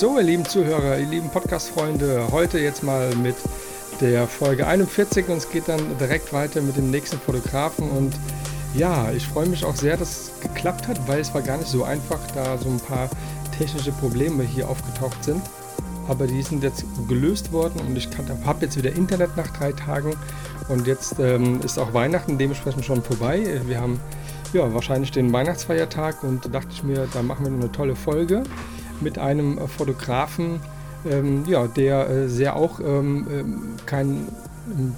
So, ihr lieben Zuhörer, ihr lieben Podcast-Freunde, heute jetzt mal mit der Folge 41 und es geht dann direkt weiter mit dem nächsten Fotografen und ja, ich freue mich auch sehr, dass es geklappt hat, weil es war gar nicht so einfach, da so ein paar technische Probleme hier aufgetaucht sind. Aber die sind jetzt gelöst worden und ich habe jetzt wieder Internet nach drei Tagen und jetzt ähm, ist auch Weihnachten dementsprechend schon vorbei. Wir haben ja wahrscheinlich den Weihnachtsfeiertag und da dachte ich mir, da machen wir eine tolle Folge mit einem äh, Fotografen, ähm, ja, der äh, sehr auch ähm, ähm kein, ähm,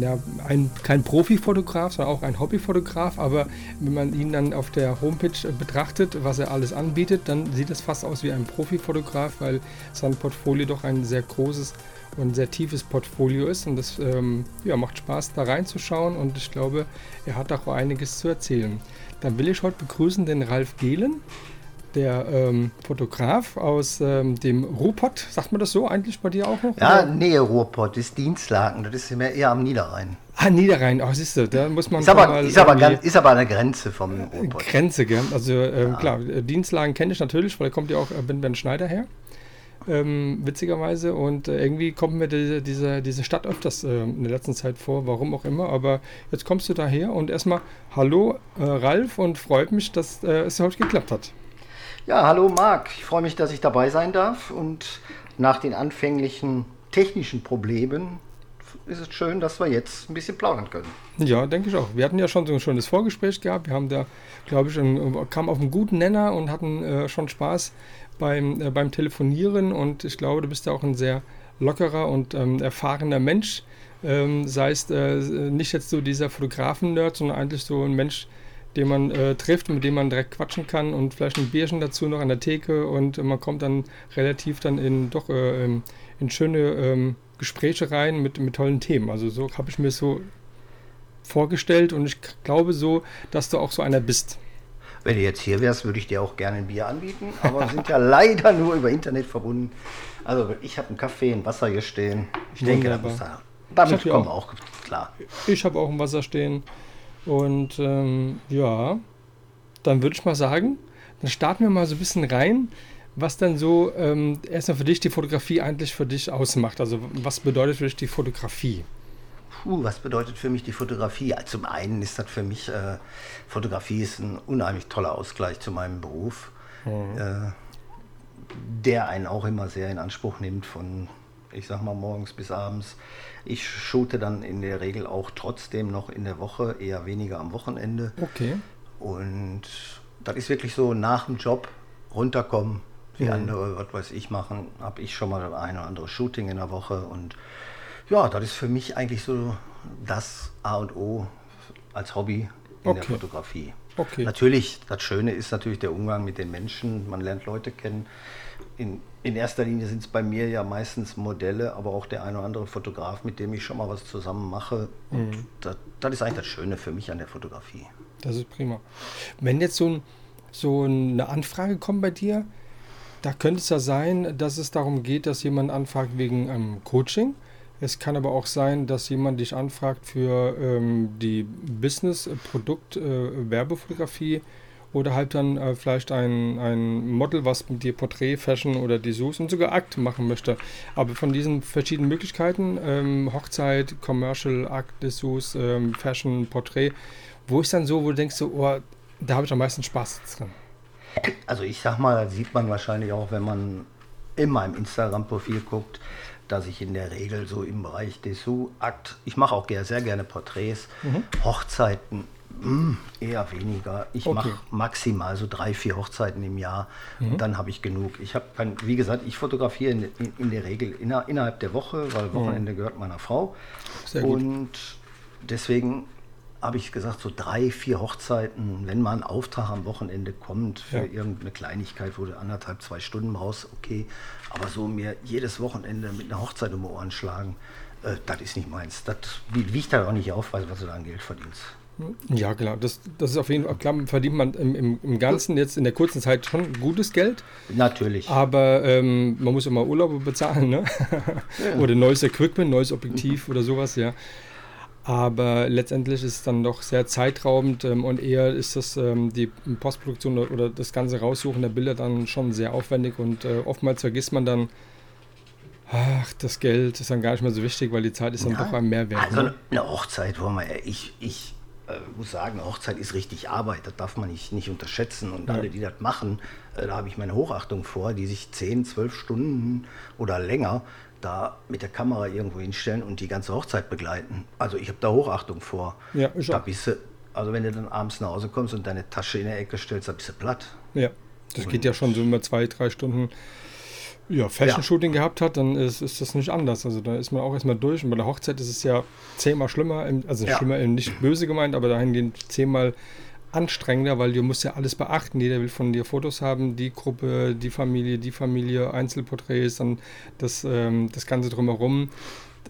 ja, ein, kein Profifotograf, sondern auch ein Hobbyfotograf, aber wenn man ihn dann auf der Homepage äh, betrachtet, was er alles anbietet, dann sieht es fast aus wie ein Profifotograf, weil sein Portfolio doch ein sehr großes und sehr tiefes Portfolio ist. Und das ähm, ja, macht Spaß da reinzuschauen. Und ich glaube, er hat auch einiges zu erzählen. Dann will ich heute begrüßen den Ralf Gehlen der ähm, Fotograf aus ähm, dem Ruhrpott, sagt man das so eigentlich bei dir auch noch? Ja, oder? Nähe Ruhrpott, ist Dienstlaken, das ist mehr eher am Niederrhein. Ah, Niederrhein, ach siehst du, da muss man ist aber, mal ist aber, ganz, ist aber eine Grenze vom Ruhrpott. Grenze, gell? Also ähm, ja. klar, äh, Dienstlagen kenne ich natürlich, weil da kommt ja auch äh, Ben, ben Schneider her. Ähm, witzigerweise. Und äh, irgendwie kommt mir diese, diese, diese Stadt öfters äh, in der letzten Zeit vor, warum auch immer. Aber jetzt kommst du daher und erstmal Hallo äh, Ralf und freut mich, dass äh, es heute geklappt hat. Ja, hallo Marc. Ich freue mich, dass ich dabei sein darf. Und nach den anfänglichen technischen Problemen ist es schön, dass wir jetzt ein bisschen plaudern können. Ja, denke ich auch. Wir hatten ja schon so ein schönes Vorgespräch gehabt. Wir haben da, glaube ich, kamen auf einen guten Nenner und hatten äh, schon Spaß beim, äh, beim Telefonieren. Und ich glaube, du bist ja auch ein sehr lockerer und ähm, erfahrener Mensch. Ähm, sei es äh, nicht jetzt so dieser Fotografen-Nerd, sondern eigentlich so ein Mensch, den man äh, trifft, mit dem man direkt quatschen kann und vielleicht ein Bierchen dazu noch an der Theke und man kommt dann relativ dann in doch äh, ähm, in schöne ähm, Gespräche rein mit, mit tollen Themen. Also so habe ich mir so vorgestellt und ich glaube so, dass du auch so einer bist. Wenn du jetzt hier wärst, würde ich dir auch gerne ein Bier anbieten, aber wir sind ja leider nur über Internet verbunden. Also ich habe einen Kaffee, ein Wasser hier stehen. Ich Wunderbar. denke, da damit kommen wir auch klar. Ich habe auch ein Wasser stehen. Und ähm, ja, dann würde ich mal sagen, dann starten wir mal so ein bisschen rein, was dann so ähm, erstmal für dich die Fotografie eigentlich für dich ausmacht. Also was bedeutet für dich die Fotografie? Puh, was bedeutet für mich die Fotografie? Zum einen ist das für mich, äh, Fotografie ist ein unheimlich toller Ausgleich zu meinem Beruf, mhm. äh, der einen auch immer sehr in Anspruch nimmt von, ich sag mal, morgens bis abends. Ich shoote dann in der Regel auch trotzdem noch in der Woche, eher weniger am Wochenende. Okay. Und das ist wirklich so nach dem Job runterkommen, wie mhm. andere, was weiß ich, machen, habe ich schon mal eine oder andere Shooting in der Woche. Und ja, das ist für mich eigentlich so das A und O als Hobby in okay. der Fotografie. Okay. Natürlich, das Schöne ist natürlich der Umgang mit den Menschen. Man lernt Leute kennen. In, in erster Linie sind es bei mir ja meistens Modelle, aber auch der ein oder andere Fotograf, mit dem ich schon mal was zusammen mache. Und mhm. das, das, ist eigentlich das Schöne für mich an der Fotografie. Das ist prima. Wenn jetzt so, ein, so eine Anfrage kommt bei dir, da könnte es ja sein, dass es darum geht, dass jemand anfragt wegen einem Coaching. Es kann aber auch sein, dass jemand dich anfragt für ähm, die Business-Produkt-Werbefotografie äh, oder halt dann äh, vielleicht ein, ein Model, was mit dir Porträt, Fashion oder Dessous und sogar Akt machen möchte. Aber von diesen verschiedenen Möglichkeiten, ähm, Hochzeit, Commercial, Akt, Dessous, ähm, Fashion, Porträt, wo ist dann so, wo du denkst, so, oh, da habe ich am meisten Spaß dran? Also ich sag mal, das sieht man wahrscheinlich auch, wenn man in meinem Instagram-Profil guckt, dass ich in der Regel so im Bereich Dessous, Akt, ich mache auch sehr gerne Porträts, mhm. Hochzeiten, hm, eher weniger. Ich okay. mache maximal so drei, vier Hochzeiten im Jahr mhm. und dann habe ich genug. Ich habe, wie gesagt, ich fotografiere in, in, in der Regel inner, innerhalb der Woche, weil mhm. Wochenende mhm. gehört meiner Frau. Sehr gut. Und deswegen habe ich gesagt, so drei, vier Hochzeiten, wenn mal ein Auftrag am Wochenende kommt für Ja. irgendeine Kleinigkeit, wo du anderthalb, zwei Stunden brauchst, okay. Aber so mir jedes Wochenende mit einer Hochzeit um die Ohren schlagen, äh, das ist nicht meins. Das wie- wiegt halt auch nicht auf, was was du da an Geld verdienst. Ja, klar. Das, das ist auf jeden Fall, klar, verdient man im, im, im Ganzen jetzt in der kurzen Zeit schon gutes Geld. Natürlich. Aber ähm, man muss immer Urlaube bezahlen, ne? oder neues Equipment, neues Objektiv oder sowas, ja. Aber letztendlich ist es dann doch sehr zeitraubend ähm, und eher ist das ähm, die Postproduktion oder- das ganze Raussuchen der Bilder dann schon sehr aufwendig und äh, oftmals vergisst man dann, ach, das Geld ist dann gar nicht mehr so wichtig, weil die Zeit ist dann Ja. doch ein Mehrwert. Also ne? eine Hochzeit, wollen wir, ich, ich äh, muss sagen, eine Hochzeit ist richtig Arbeit, das darf man nicht, nicht unterschätzen. Und alle, die das machen, äh, da habe ich meine Hochachtung vor, die sich 10, 12 Stunden oder länger da mit der Kamera irgendwo hinstellen und die ganze Hochzeit begleiten. Also ich habe da Hochachtung vor. Ja, ich da bist du, also wenn du dann abends nach Hause kommst und deine Tasche in der Ecke stellst, dann bist du platt. Ja, das geht ja schon so, man zwei, drei Stunden ja, Fashion-Shooting gehabt hat, dann ist, ist das nicht anders. Also da ist man auch erstmal durch. Und bei der Hochzeit ist es ja zehnmal schlimmer, im- also Ja. schlimmer, im- nicht böse gemeint, aber dahingehend zehnmal anstrengender, weil du musst ja alles beachten. Jeder will von dir Fotos haben, die Gruppe, die Familie, die Familie, Einzelporträts, dann das, ähm, das Ganze drumherum.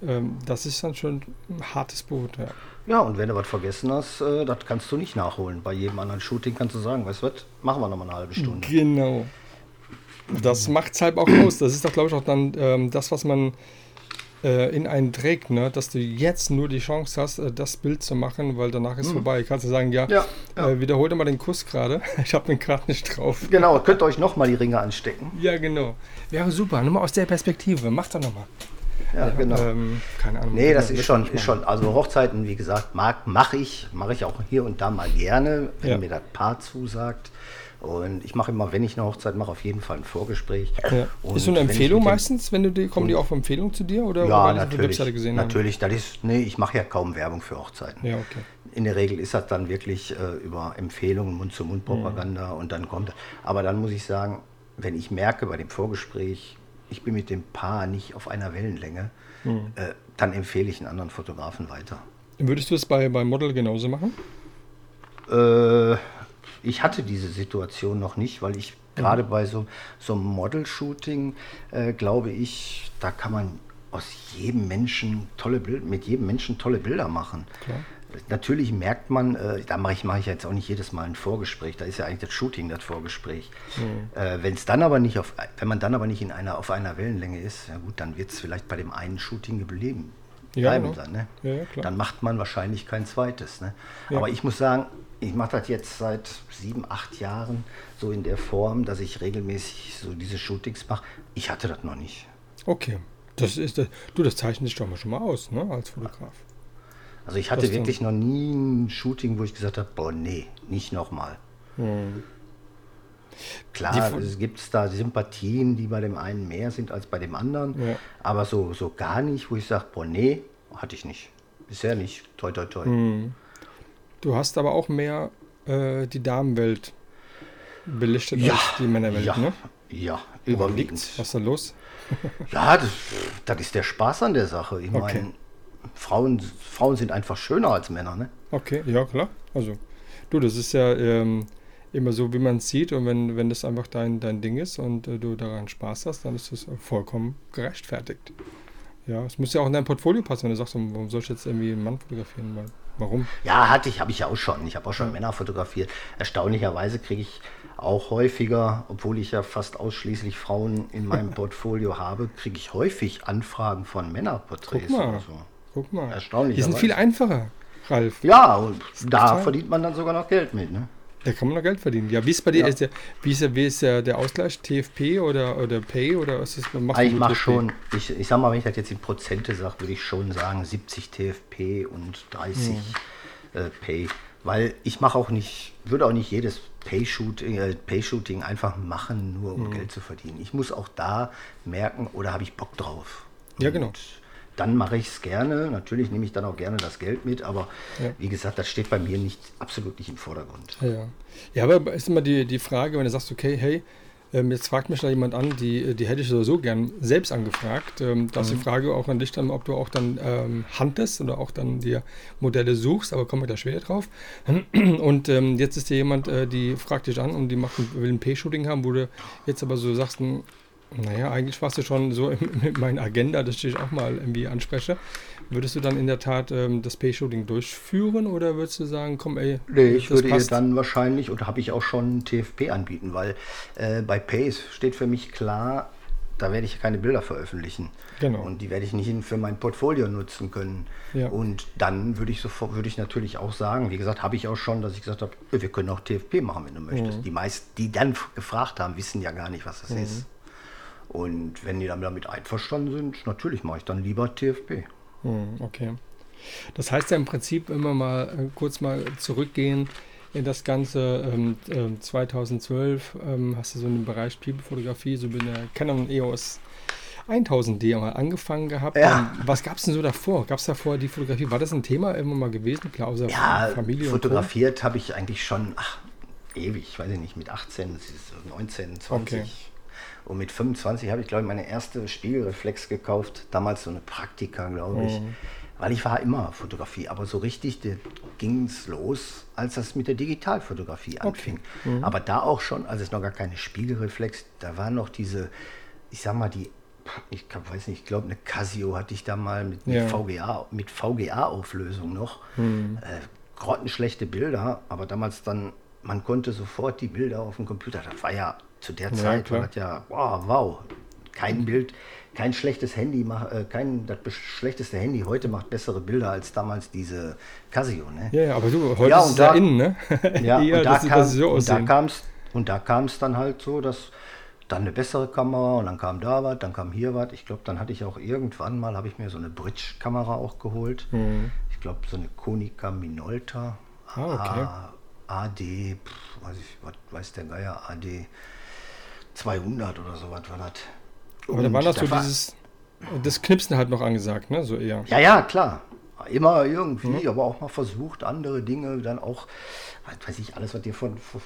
Ähm, das ist dann schon ein hartes Boot, ja. Ja, und wenn du was vergessen hast, äh, das kannst du nicht nachholen. Bei jedem anderen Shooting kannst du sagen, weißt du was, machen wir nochmal eine halbe Stunde. Genau. Das macht es halt auch aus. Das ist doch, glaube ich, auch dann ähm, das, was man äh, in einen trägt, ne? dass du jetzt nur die Chance hast, äh, das Bild zu machen, weil danach ist vorbei. Kannst du sagen, ja, Mhm. Ja, ja. Äh, wiederhol dir mal den Kuss gerade. Ich habe den gerade nicht drauf. Genau, könnt ihr euch nochmal die Ringe anstecken. Ja, genau. Wäre super. Nur mal aus der Perspektive. Mach doch nochmal. Ja, genau. Ähm, keine Ahnung. Nee, das Wird ist schon, ist schon, also Hochzeiten, wie gesagt, mag, mache ich, mache ich auch hier und da mal gerne, wenn Ja. mir das Paar zusagt. Und ich mache immer, wenn ich eine Hochzeit mache, auf jeden Fall ein Vorgespräch. Ja. Ist so eine Empfehlung dem- meistens, wenn du die, kommen die auch auf Empfehlung zu dir oder Ja, auf natürlich. Webseite gesehen haben? natürlich, das ist, nee, ich mache ja kaum Werbung für Hochzeiten. Ja, okay. In der Regel ist das dann wirklich äh, über Empfehlungen, Mund-zu-Mund-Propaganda Mhm. und dann kommt. Aber dann muss ich sagen, wenn ich merke bei dem Vorgespräch, ich bin mit dem Paar nicht auf einer Wellenlänge, Mhm. äh, dann empfehle ich einen anderen Fotografen weiter. Würdest du es bei, bei Model genauso machen? Äh, ich hatte diese Situation noch nicht, weil ich gerade bei so, so einem Model-Shooting, äh, glaube ich, da kann man aus jedem Menschen tolle Bilder, mit jedem Menschen tolle Bilder machen. Klar. Natürlich merkt man, äh, da mache ich, mache ich jetzt auch nicht jedes Mal ein Vorgespräch, da ist ja eigentlich das Shooting das Vorgespräch. Äh, Wenn es dann aber nicht auf, wenn man dann aber nicht in einer, auf einer Wellenlänge ist, ja gut, dann wird es vielleicht bei dem einen Shooting geblieben. Ja, bleiben genau. dann, ne? Ja. Dann macht man wahrscheinlich kein zweites. Ne? Ja. Aber ich muss sagen, ich mache das jetzt seit sieben, acht Jahren so in der Form, dass ich regelmäßig so diese Shootings mache. Ich hatte das noch nicht. Okay. Das ist, äh, du, das zeichnet dich doch mal schon mal aus, ne, als Fotograf. Also ich hatte Das wirklich noch nie ein Shooting, wo ich gesagt habe, boah, nee, nicht nochmal. Klar, Die Fo- es gibt da Sympathien, die bei dem einen mehr sind als bei dem anderen. Ja. Aber so, so gar nicht, wo ich sage, boah, nee, hatte ich nicht. Bisher nicht. Toi, toi, toi. Hm. Du hast aber auch mehr äh, die Damenwelt belichtet Ja, als die Männerwelt, ja, ne? ja, überwiegend. Was ist da los? Ja, das, das ist der Spaß an der Sache. Ich Okay. meine, Frauen, Frauen sind einfach schöner als Männer, ne? Okay, ja klar. Also, du, das ist ja ähm, immer so, wie man es sieht und wenn, wenn das einfach dein, dein Ding ist und äh, du daran Spaß hast, dann ist das vollkommen gerechtfertigt. Ja, es muss ja auch in dein Portfolio passen, wenn du sagst, warum soll ich jetzt irgendwie einen Mann fotografieren? Weil, warum? Ja, hatte ich, habe ich ja auch schon. Ich habe auch schon Männer fotografiert. Erstaunlicherweise kriege ich auch häufiger, obwohl ich ja fast ausschließlich Frauen in meinem Portfolio habe, kriege ich häufig Anfragen von Männerporträts Guck mal. so. Guck mal. Erstaunlicherweise. Die sind viel einfacher, Ralf. Ja, und da verdient man dann sogar noch Geld mit, ne? Da kann man noch Geld verdienen. Ja, wie ist bei dir? Ja. Ist der, wie, ist der, wie ist der, der Ausgleich? TFP oder, oder Pay? Oder was ist, machst Ah, Ich mache schon, ich, ich sag mal, wenn ich das jetzt in Prozente sage, würde ich schon sagen 70 TFP und 30 Hm. äh, Pay. Weil ich mache auch nicht, würde auch nicht jedes Pay-Shooting äh, Pay-Shooting einfach machen, nur um Geld zu verdienen. Ich muss auch da merken, oder habe ich Bock drauf. Ja, genau. Dann mache ich es gerne. Natürlich nehme ich dann auch gerne das Geld mit, aber Ja. wie gesagt, das steht bei mir nicht absolut nicht im Vordergrund. Ja, ja. aber ist immer die, die Frage, wenn du sagst, okay, hey, Ähm, jetzt fragt mich da jemand an, die, die hätte ich sowieso gern selbst angefragt. Ähm, da ist die Frage auch an dich dann, ob du auch dann ähm, handest oder auch dann dir Modelle suchst, aber kommen wir da später drauf. Und ähm, jetzt ist hier jemand, äh, die fragt dich an und die macht will ein P-Shooting haben, wo du jetzt aber so sagst, hm, naja, eigentlich warst du schon so mit meiner Agenda, dass ich dich auch mal irgendwie anspreche. Würdest du dann in der Tat ähm, das Pay-Shooting durchführen oder würdest du sagen, komm ey, Nee, ich würde ihr passt? dann wahrscheinlich, oder habe ich auch schon TFP anbieten, weil äh, bei Pace steht für mich klar, da werde ich keine Bilder veröffentlichen. Genau. Und die werde ich nicht für mein Portfolio nutzen können. Ja. Und dann würde ich sofort, würde ich natürlich auch sagen, wie gesagt, habe ich auch schon, dass ich gesagt habe, wir können auch TFP machen, wenn du möchtest. Mhm. Die meisten, die dann gefragt haben, wissen ja gar nicht, was das ist. Und wenn die dann damit einverstanden sind, natürlich mache ich dann lieber TFP. Hm, okay. Das heißt ja im Prinzip immer mal äh, kurz mal zurückgehen in das Ganze. Ähm, ähm, 2012 ähm, hast du so im Bereich People-Fotografie, so mit der Canon EOS 1000D mal angefangen gehabt. Ja. Ähm, was gab es denn so davor? Gab es davor die Fotografie? War das ein Thema immer mal gewesen? Klar, außer Ja, Familie fotografiert habe ich eigentlich schon ach, ewig, weiß ich nicht, mit 18, das ist so 19, 20. Okay. Und mit 25 habe ich, glaube ich, meine erste Spiegelreflex gekauft. Damals so eine Praktika, glaube ich. Mhm. Weil ich war immer Fotografie, aber so richtig ging es los, als das mit der Digitalfotografie anfing. Mhm. Aber da auch schon, als es noch gar keine Spiegelreflex, da waren noch diese, ich sag mal, die, ich weiß nicht, ich glaube, eine Casio hatte ich da mal mit, mit Ja. VGA, mit VGA-Auflösung noch. Mhm. Äh, grottenschlechte Bilder, aber damals dann, man konnte sofort die Bilder auf dem Computer, das war ja zu der Ja, Zeit, klar. war das ja, wow, wow, kein Bild, kein schlechtes Handy, äh, kein, das schlechteste Handy heute macht bessere Bilder als damals diese Casio, ne? Ja, ja, aber du, heute Ja, ist es ja da- innen, ne? Ja, Eher, und da kam sie so und da kam's und da kam es dann halt so, dass dann eine bessere Kamera und dann kam da was, dann kam hier was. Ich glaube, dann hatte ich auch irgendwann mal, habe ich mir so eine Bridge-Kamera auch geholt. Ich glaube, so eine Konica Minolta. Mhm. Ah, okay. A- AD, pf, weiß ich, was weiß der Geier, AD 200 oder so was war das. Aber da Und war das so war- dieses, das Knipsen halt noch angesagt, ne? So eher. ja, ja, klar. Immer irgendwie, Mhm. aber auch mal versucht, andere Dinge dann auch, was weiß ich, alles, was dir von, von,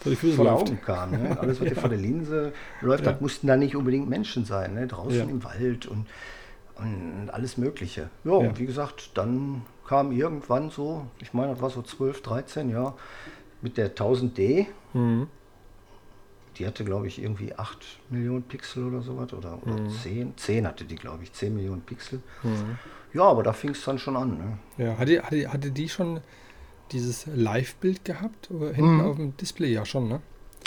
Vor die Füße vor den läuft. Augen kam. Ne? Alles, was dir vor der Linse läuft, Ja. das mussten da nicht unbedingt Menschen sein. Ne? Draußen Ja. im Wald und, und alles Mögliche. Ja, Ja. und wie gesagt, dann kam irgendwann so, ich meine, das war so 12, 13, ja, mit der 1000D. Mhm. Die hatte, glaube ich, irgendwie 8 Millionen Pixel oder sowas. Oder, oder Mhm. 10. 10 hatte die, glaube ich, 10 Millionen Pixel. Ja, aber da fing es dann schon an. Ne? Ja, hatte, hatte, hatte die schon dieses Live-Bild gehabt? Oder hinten Mhm. auf dem Display? Ja, schon, ne?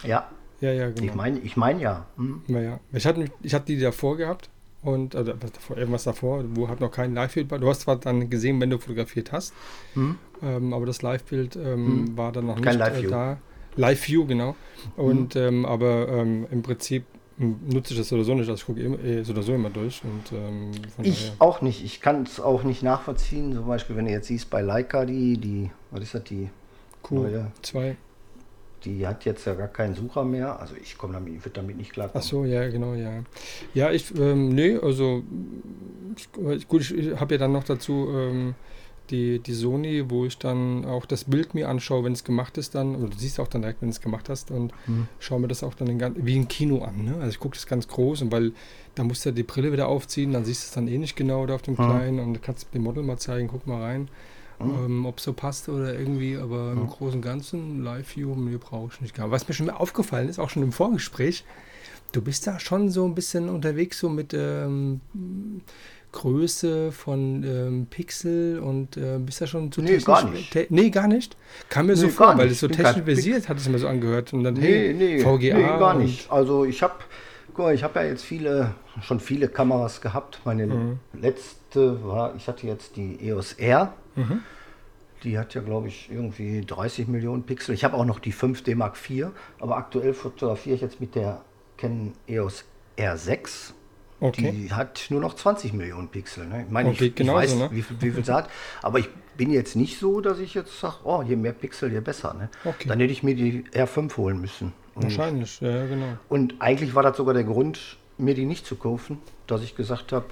Ja, Ja, ja, genau. ich meine ich mein ja. Hm. Ja, ja. Ich hatte, ich hatte die davor gehabt und also was davor, irgendwas davor, wo hat noch kein Live-Bild. Du hast zwar dann gesehen, wenn du fotografiert hast, ähm, aber das Live-Bild ähm, war dann noch Kein nicht äh, Live-View. da. Live-View, genau. Und ähm, aber ähm, im Prinzip m, nutze ich das sowieso nicht, also ich gucke immer, eh, so oder so immer durch und ähm, Ich daher. auch nicht. Ich kann es auch nicht nachvollziehen. Zum Beispiel, wenn du jetzt siehst bei Leica, die, die, was ist das, die, neue, Q2. Die hat jetzt ja gar keinen Sucher mehr. Also ich komme damit, ich würde damit nicht Ach klarkommen. so, ja, genau, ja. Ja, ich, ähm, nee, also, ich, gut, ich habe ja dann noch dazu ähm, die, die Sony, wo ich dann auch das Bild mir anschaue, wenn es gemacht ist dann, oder du siehst auch dann direkt, wenn es gemacht hast und schaue mir das auch dann gan- wie ein Kino an, ne? Also ich gucke das ganz groß und weil da musst du ja die Brille wieder aufziehen, dann siehst du es dann eh nicht genau da auf dem Kleinen und kannst dem Model mal zeigen, guck mal rein. Ähm, ob so passt oder irgendwie, aber im Großen und Ganzen Live-View, mir brauche ich nicht. gar. Was mir schon aufgefallen ist, auch schon im Vorgespräch, du bist da schon so ein bisschen unterwegs, so mit ähm, Größe von ähm, Pixel und äh, bist da schon zu Nee, technisch. gar nicht. Te nee, gar nicht. Kam mir so Nee, vor, gar weil es so technisch versiert hat es mir so angehört. Und dann, Nee, hey, nee, VGA. nee, gar nicht. Also ich habe, guck mal, ich habe ja jetzt viele, schon viele Kameras gehabt. Meine Mhm. letzte war, ich hatte jetzt die EOS R. Mhm. Die hat ja, glaube ich, irgendwie 30 Millionen Pixel. Ich habe auch noch die 5D Mark IV, aber aktuell fotografiere ich jetzt mit der Canon EOS R6. Okay. Die hat nur noch 20 Millionen Pixel. Ne? Ich meine, Und ich, genauso, weiß, ne? wie, viel, wie viel sie hat, aber ich bin jetzt nicht so, dass ich jetzt sage, oh, je mehr Pixel, je besser. Ne? Okay. Dann hätte ich mir die R5 holen müssen. Und, Wahrscheinlich, ja, genau. und eigentlich war das sogar der Grund, mir die nicht zu kaufen, dass ich gesagt habe,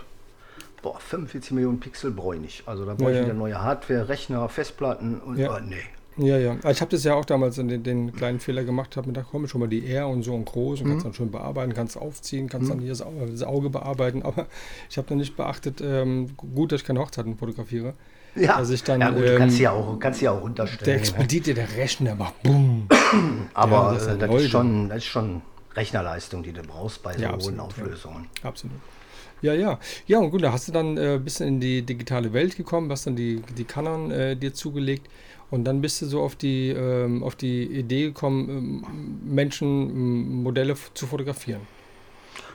boah, 45 Millionen Pixel nicht. Also da brauche Ja, ich wieder neue Hardware, Rechner, Festplatten und Ja. oh, nee, Ja, ja. Also ich habe das ja auch damals den, den kleinen Fehler gemacht, habe mir gedacht, komm, schon mal die R und so und groß und mhm. kannst dann schön bearbeiten, kannst aufziehen, kannst mhm. dann hier das Auge, bearbeiten. Aber ich habe dann nicht beachtet, ähm, gut, dass ich keine Hochzeiten fotografiere. Ja, dass ich dann, ja gut, du kannst sie ja auch, kannst ja auch unterstellen. Der explodiert dir der Rechner, macht bumm. Aber ja, das, ist, das ist, schon, das ist schon Rechnerleistung, die du brauchst bei so hohen Auflösungen. Absolut. Ja, ja. Ja, und gut, da hast du dann ein äh, bisschen in die digitale Welt gekommen, hast dann die, die Canon äh, dir zugelegt. Und dann bist du so auf die, ähm, auf die Idee gekommen, ähm, Menschen, ähm, Modelle zu fotografieren.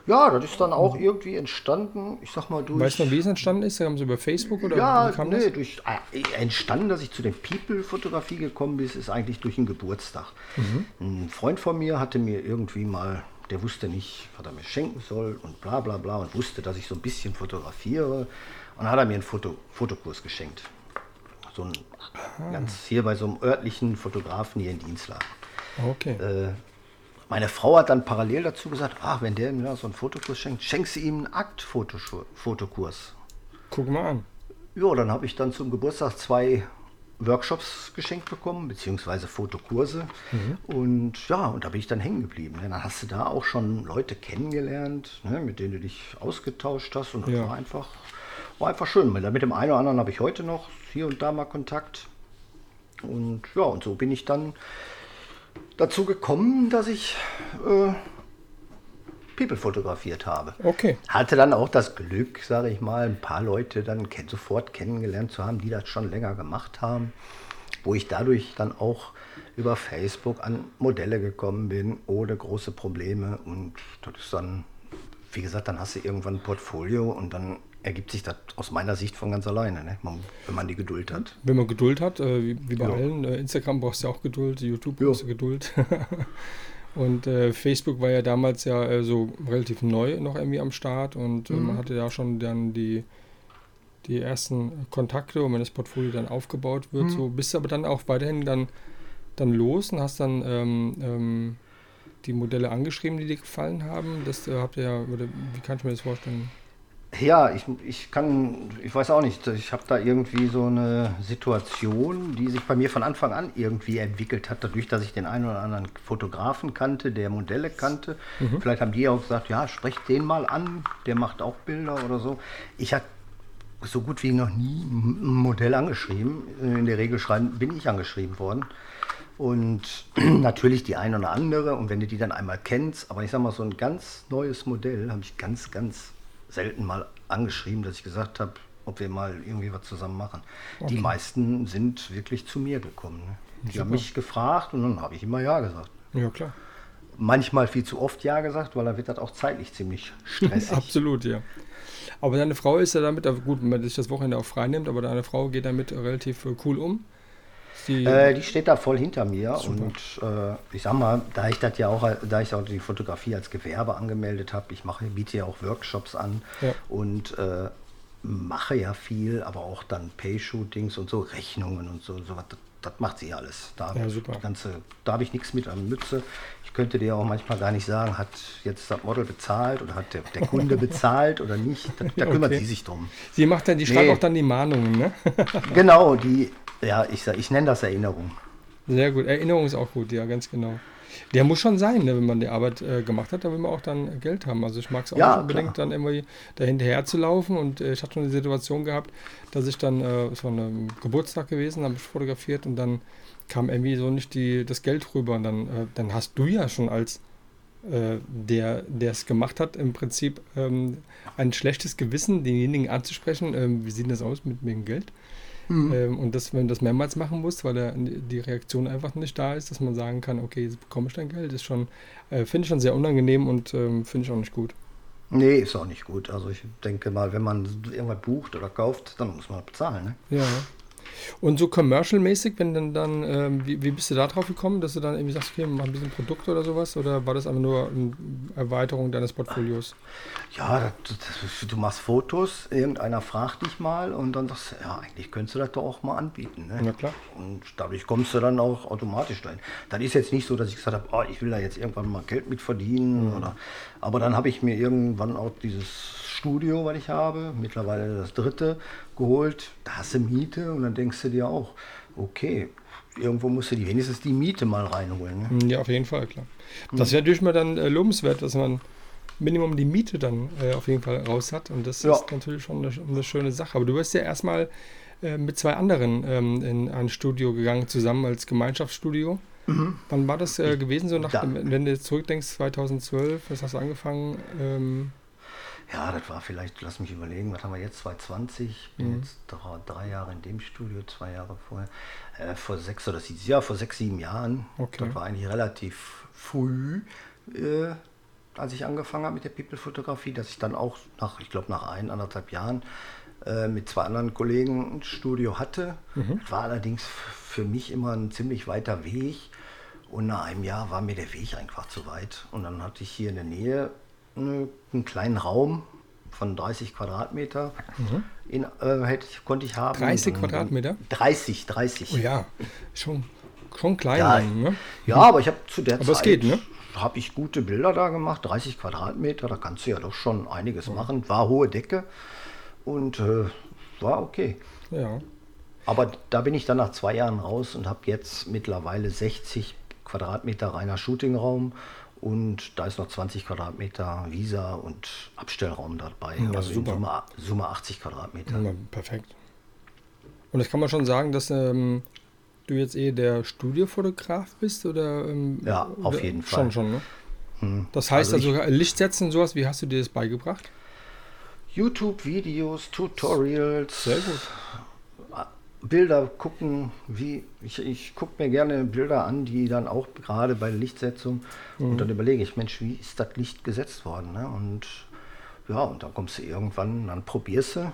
Ja, das ist dann auch irgendwie entstanden, ich sag mal durch. Weißt du, wie es entstanden ist? Haben sie über Facebook oder ja, wie kam nee, das? durch äh, entstanden, dass ich zu der People-Fotografie gekommen bin, ist eigentlich durch einen Geburtstag. Mhm. Ein Freund von mir hatte mir irgendwie mal der wusste nicht, was er mir schenken soll und bla bla bla und wusste, dass ich so ein bisschen fotografiere. Und dann hat er mir einen Foto, Fotokurs geschenkt. So ein Aha. ganz hier bei so einem örtlichen Fotografen hier in Dienstlagen. Okay. Äh, meine Frau hat dann parallel dazu gesagt, ach, wenn der mir so einen Fotokurs schenkt, schenk sie ihm einen Akt-Fotokurs. Guck mal an. Ja, dann habe ich dann zum Geburtstag zwei Workshops geschenkt bekommen, beziehungsweise Fotokurse. Mhm. Und ja, und da bin ich dann hängen geblieben. Ne? Dann hast du da auch schon Leute kennengelernt, ne, mit denen du dich ausgetauscht hast. Und das ja. war einfach, war einfach schön. Mit dem einen oder anderen habe ich heute noch hier und da mal Kontakt. Und ja, und so bin ich dann dazu gekommen, dass ich äh, People fotografiert habe. Okay. Hatte dann auch das Glück, sage ich mal, ein paar Leute dann sofort kennengelernt zu haben, die das schon länger gemacht haben, wo ich dadurch dann auch über Facebook an Modelle gekommen bin ohne große Probleme und das ist dann, wie gesagt, dann hast du irgendwann ein Portfolio und dann ergibt sich das aus meiner Sicht von ganz alleine, ne? man, wenn man die Geduld hat. Wenn man Geduld hat, äh, wie, wie, bei ja. allen, äh, Instagram brauchst du auch Geduld, YouTube brauchst du Geduld. Und äh, Facebook war ja damals ja äh, so relativ neu noch irgendwie am Start und äh, mhm. man hatte ja schon dann die, die ersten Kontakte und wenn das Portfolio dann aufgebaut wird, mhm. so bist du aber dann auch weiterhin dann, dann los und hast dann ähm, ähm, die Modelle angeschrieben, die dir gefallen haben. Das äh, habt ihr ja, oder wie kann ich mir das vorstellen? Ja, ich, ich kann, ich weiß auch nicht, ich habe da irgendwie so eine Situation, die sich bei mir von Anfang an irgendwie entwickelt hat, dadurch, dass ich den einen oder anderen Fotografen kannte, der Modelle kannte. Mhm. Vielleicht haben die auch gesagt, ja, sprecht den mal an, der macht auch Bilder oder so. Ich habe so gut wie noch nie ein Modell angeschrieben. In der Regel schreiben, bin ich angeschrieben worden. Und natürlich die eine oder andere. Und wenn du die dann einmal kennst, aber ich sag mal, so ein ganz neues Modell habe ich ganz, ganz selten mal angeschrieben, dass ich gesagt habe, ob wir mal irgendwie was zusammen machen. Okay. Die meisten sind wirklich zu mir gekommen. Ne? Die haben mich gefragt und dann habe ich immer Ja gesagt. Ja, klar. Manchmal viel zu oft Ja gesagt, weil dann wird das auch zeitlich ziemlich stressig. Absolut, ja. Aber deine Frau ist ja damit, gut, wenn man sich das Wochenende auch frei nimmt, aber deine Frau geht damit relativ äh, cool um. Die, äh, die steht da voll hinter mir super. und äh, ich sag mal, da ich das ja auch, da ich auch die Fotografie als Gewerbe angemeldet habe, ich mache, biete ja auch Workshops an ja. und äh, mache ja viel, aber auch dann Pay-Shootings und so Rechnungen und so, so das, das macht sie alles. Da, ja, super. Ganze, da habe ich nichts mit an Mütze. Ich könnte dir auch manchmal gar nicht sagen, hat jetzt das Model bezahlt oder hat der, der Kunde bezahlt oder nicht. Da, da kümmert okay. sie sich drum. Sie macht dann, die schreibt nee. auch dann die Mahnungen, ne? genau, die ja, ich, ich nenne das Erinnerung. Sehr gut. Erinnerung ist auch gut, ja, ganz genau. Der muss schon sein, ne, wenn man die Arbeit äh, gemacht hat, da will man auch dann Geld haben. Also ich mag es auch ja, nicht unbedingt, klar. dann irgendwie dahinterher zu laufen. Und äh, ich hatte schon eine Situation gehabt, dass ich dann, äh, es war ein Geburtstag gewesen, habe ich fotografiert und dann kam irgendwie so nicht die, das Geld rüber. Und dann, äh, dann hast du ja schon als äh, der, der es gemacht hat, im Prinzip ähm, ein schlechtes Gewissen, denjenigen anzusprechen. Ähm, wie sieht das aus mit dem Geld? Mhm. Ähm, und dass man das mehrmals machen muss, weil der, die Reaktion einfach nicht da ist, dass man sagen kann, okay, jetzt bekomme ich dein Geld, ist schon, äh, finde ich schon sehr unangenehm und ähm, finde ich auch nicht gut. Nee, ist auch nicht gut. Also ich denke mal, wenn man irgendwas bucht oder kauft, dann muss man bezahlen. Ne? Ja. Und so commercial-mäßig, wenn dann, dann ähm, wie, wie bist du da drauf gekommen, dass du dann irgendwie sagst, okay, mach ein bisschen Produkt oder sowas? Oder war das einfach nur eine Erweiterung deines Portfolios? Ja, das, das, du machst Fotos, irgendeiner fragt dich mal und dann sagst du, ja, eigentlich könntest du das doch auch mal anbieten. Ne? Na klar. Und dadurch kommst du dann auch automatisch dahin. Dann ist jetzt nicht so, dass ich gesagt habe, oh, ich will da jetzt irgendwann mal Geld mit verdienen. Mhm. Oder, aber dann habe ich mir irgendwann auch dieses Studio, was ich habe, mittlerweile das dritte, geholt. Da hast du Miete und dann denkst du dir auch, okay, irgendwo musst du die wenigstens die Miete mal reinholen. Ne? Ja, auf jeden Fall, klar. Das ist ja natürlich mal dann äh, lobenswert, dass man Minimum die Miete dann äh, auf jeden Fall raus hat. Und das Ja. ist natürlich schon eine, eine schöne Sache. Aber du bist ja erstmal äh, mit zwei anderen ähm, in ein Studio gegangen, zusammen als Gemeinschaftsstudio. Wann war das äh, gewesen, so nach, Da- wenn du jetzt zurückdenkst, 2012, was hast du angefangen? Ähm, Ja, das war vielleicht, lass mich überlegen, was haben wir jetzt, 2020? Ich bin jetzt drei, drei Jahre in dem Studio, zwei Jahre vorher. Äh, vor sechs oder sieben, ja, vor sechs, sieben Jahren. Okay. Das war eigentlich relativ früh, äh, als ich angefangen habe mit der People-Fotografie, dass ich dann auch nach, ich glaube, nach ein, anderthalb Jahren äh, mit zwei anderen Kollegen ein Studio hatte. Das war allerdings für mich immer ein ziemlich weiter Weg. Und nach einem Jahr war mir der Weg einfach zu weit. Und dann hatte ich hier in der Nähe äh, einen kleinen Raum von 30 Quadratmeter. In, äh, hätte konnte ich haben. 30 Und- Quadratmeter? 30, 30. oh ja, schon, schon klein Ja, dann, ne? ja, aber ich habe zu der Aber Zeit es geht, ne? habe ich gute Bilder da gemacht, 30 Quadratmeter, da kannst du ja doch schon einiges machen. War hohe Decke und äh, war okay. Ja. Aber da bin ich dann nach zwei Jahren raus und habe jetzt mittlerweile 60 Quadratmeter reiner Shootingraum und da ist noch 20 Quadratmeter Visa und Abstellraum dabei. Ja, also super. Summe, Summe 80 Quadratmeter. Ja, perfekt. Und das kann man schon sagen, dass ähm, du jetzt eher der Studiofotograf bist oder? Ähm, Ja, auf oder- jeden Schon, Fall. schon, ne? Hm. Das heißt Also also, Licht setzen und sowas, wie hast du dir das beigebracht? YouTube-Videos, Tutorials, Sehr gut. Bilder gucken, wie ich, ich gucke mir gerne Bilder an, die dann auch gerade bei der Lichtsetzung und dann überlege ich, Mensch, wie ist das Licht gesetzt worden? Ne? Und ja, und dann kommst du irgendwann, dann probierst du,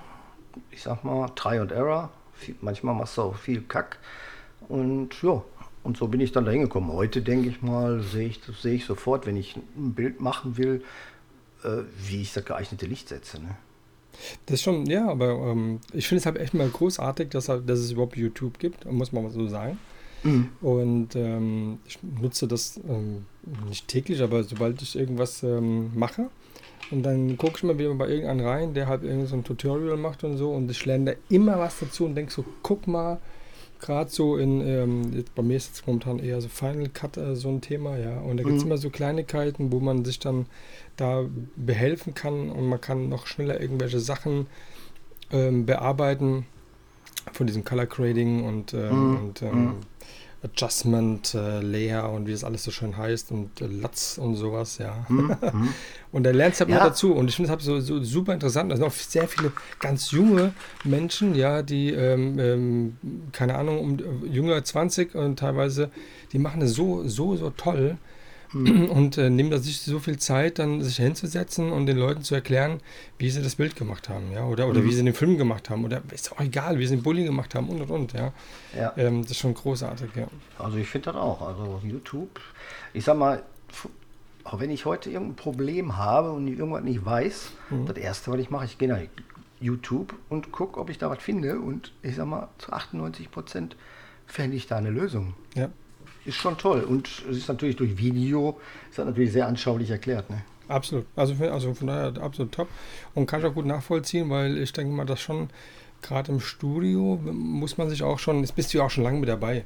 ich sag mal, Try and Error. Viel, manchmal machst du auch viel Kack. Und ja, und so bin ich dann da hingekommen. Heute denke ich mal, sehe ich, sehe ich sofort, wenn ich ein Bild machen will, äh, wie ich das geeignete Licht setze. Ne? Das ist schon, ja, aber ähm, ich finde es halt echt mal großartig, dass, halt- dass es überhaupt YouTube gibt, muss man mal so sagen. Und ähm, ich nutze das ähm, nicht täglich, aber sobald ich irgendwas ähm, mache, und dann gucke ich mal wieder bei irgendeinen rein, der halt irgend so ein Tutorial macht und so, und ich lerne da immer was dazu und denke so, guck mal, gerade so in, ähm, bei mir ist jetzt momentan eher so Final Cut äh, so ein Thema, ja, und da gibt es immer so Kleinigkeiten, wo man sich dann da behelfen kann und man kann noch schneller irgendwelche Sachen ähm, bearbeiten von diesem Color Grading und, ähm, und ähm, Adjustment, äh, Layer und wie das alles so schön heißt und äh, Latz und sowas, ja. und da lernst du halt Ja. dazu und ich finde es halt so, so super interessant. Da sind auch sehr viele ganz junge Menschen, ja, die, ähm, ähm, keine Ahnung, um äh, jünger 20 und teilweise, die machen das so, so, so toll und äh, nehmen da sich so viel Zeit, dann sich hinzusetzen und den Leuten zu erklären, wie sie das Bild gemacht haben, ja, oder, oder wie sie den Film gemacht haben, oder ist auch egal, wie sie den Bulli gemacht haben und und und, ja. Ja. Ähm, das ist schon großartig, ja. Also ich finde das auch. Also YouTube, ich sag mal, auch wenn ich heute irgendein Problem habe und irgendwas nicht weiß, das erste, was ich mache, ich gehe nach YouTube und gucke, ob ich da was finde. Und ich sag mal, zu 98 Prozent fände ich da eine Lösung. Ja, Ist schon toll. Und es ist natürlich durch Video, ist das natürlich sehr anschaulich erklärt. Ne? absolut. Also, also von daher absolut top. Und kann ich auch gut nachvollziehen, weil ich denke mal, dass schon gerade im Studio muss man sich auch schon, jetzt bist du ja auch schon lange mit dabei.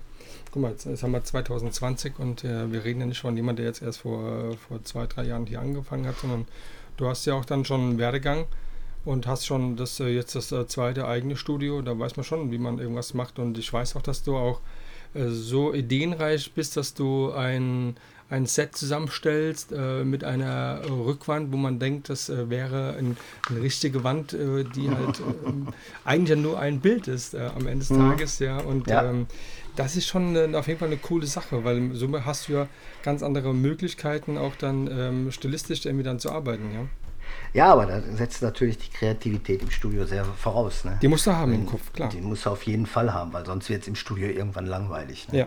Guck mal, jetzt, jetzt haben wir 2020 und äh, wir reden ja nicht von jemandem, der jetzt erst vor, vor zwei, drei Jahren hier angefangen hat, sondern du hast ja auch dann schon einen Werdegang und hast schon das äh, jetzt das äh, zweite eigene Studio. Da weiß man schon, wie man irgendwas macht. Und ich weiß auch, dass du auch so ideenreich bist, dass du ein, ein Set zusammenstellst äh, mit einer Rückwand, wo man denkt, das äh, wäre ein, eine richtige Wand, äh, die halt ähm, eigentlich ja nur ein Bild ist äh, am Ende des Tages, ja. Und Ja. Ähm, das ist schon äh, auf jeden Fall eine coole Sache, weil so hast du ja ganz andere Möglichkeiten, auch dann ähm, stilistisch irgendwie dann zu arbeiten, ja. Ja, aber da setzt natürlich die Kreativität im Studio sehr voraus. Ne? Die musst du haben im Kopf, klar. Die muss er auf jeden Fall haben, weil sonst wird es im Studio irgendwann langweilig. Ne? Ja.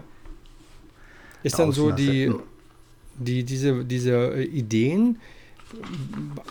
Ist dann so die, du- die diese, diese äh, Ideen,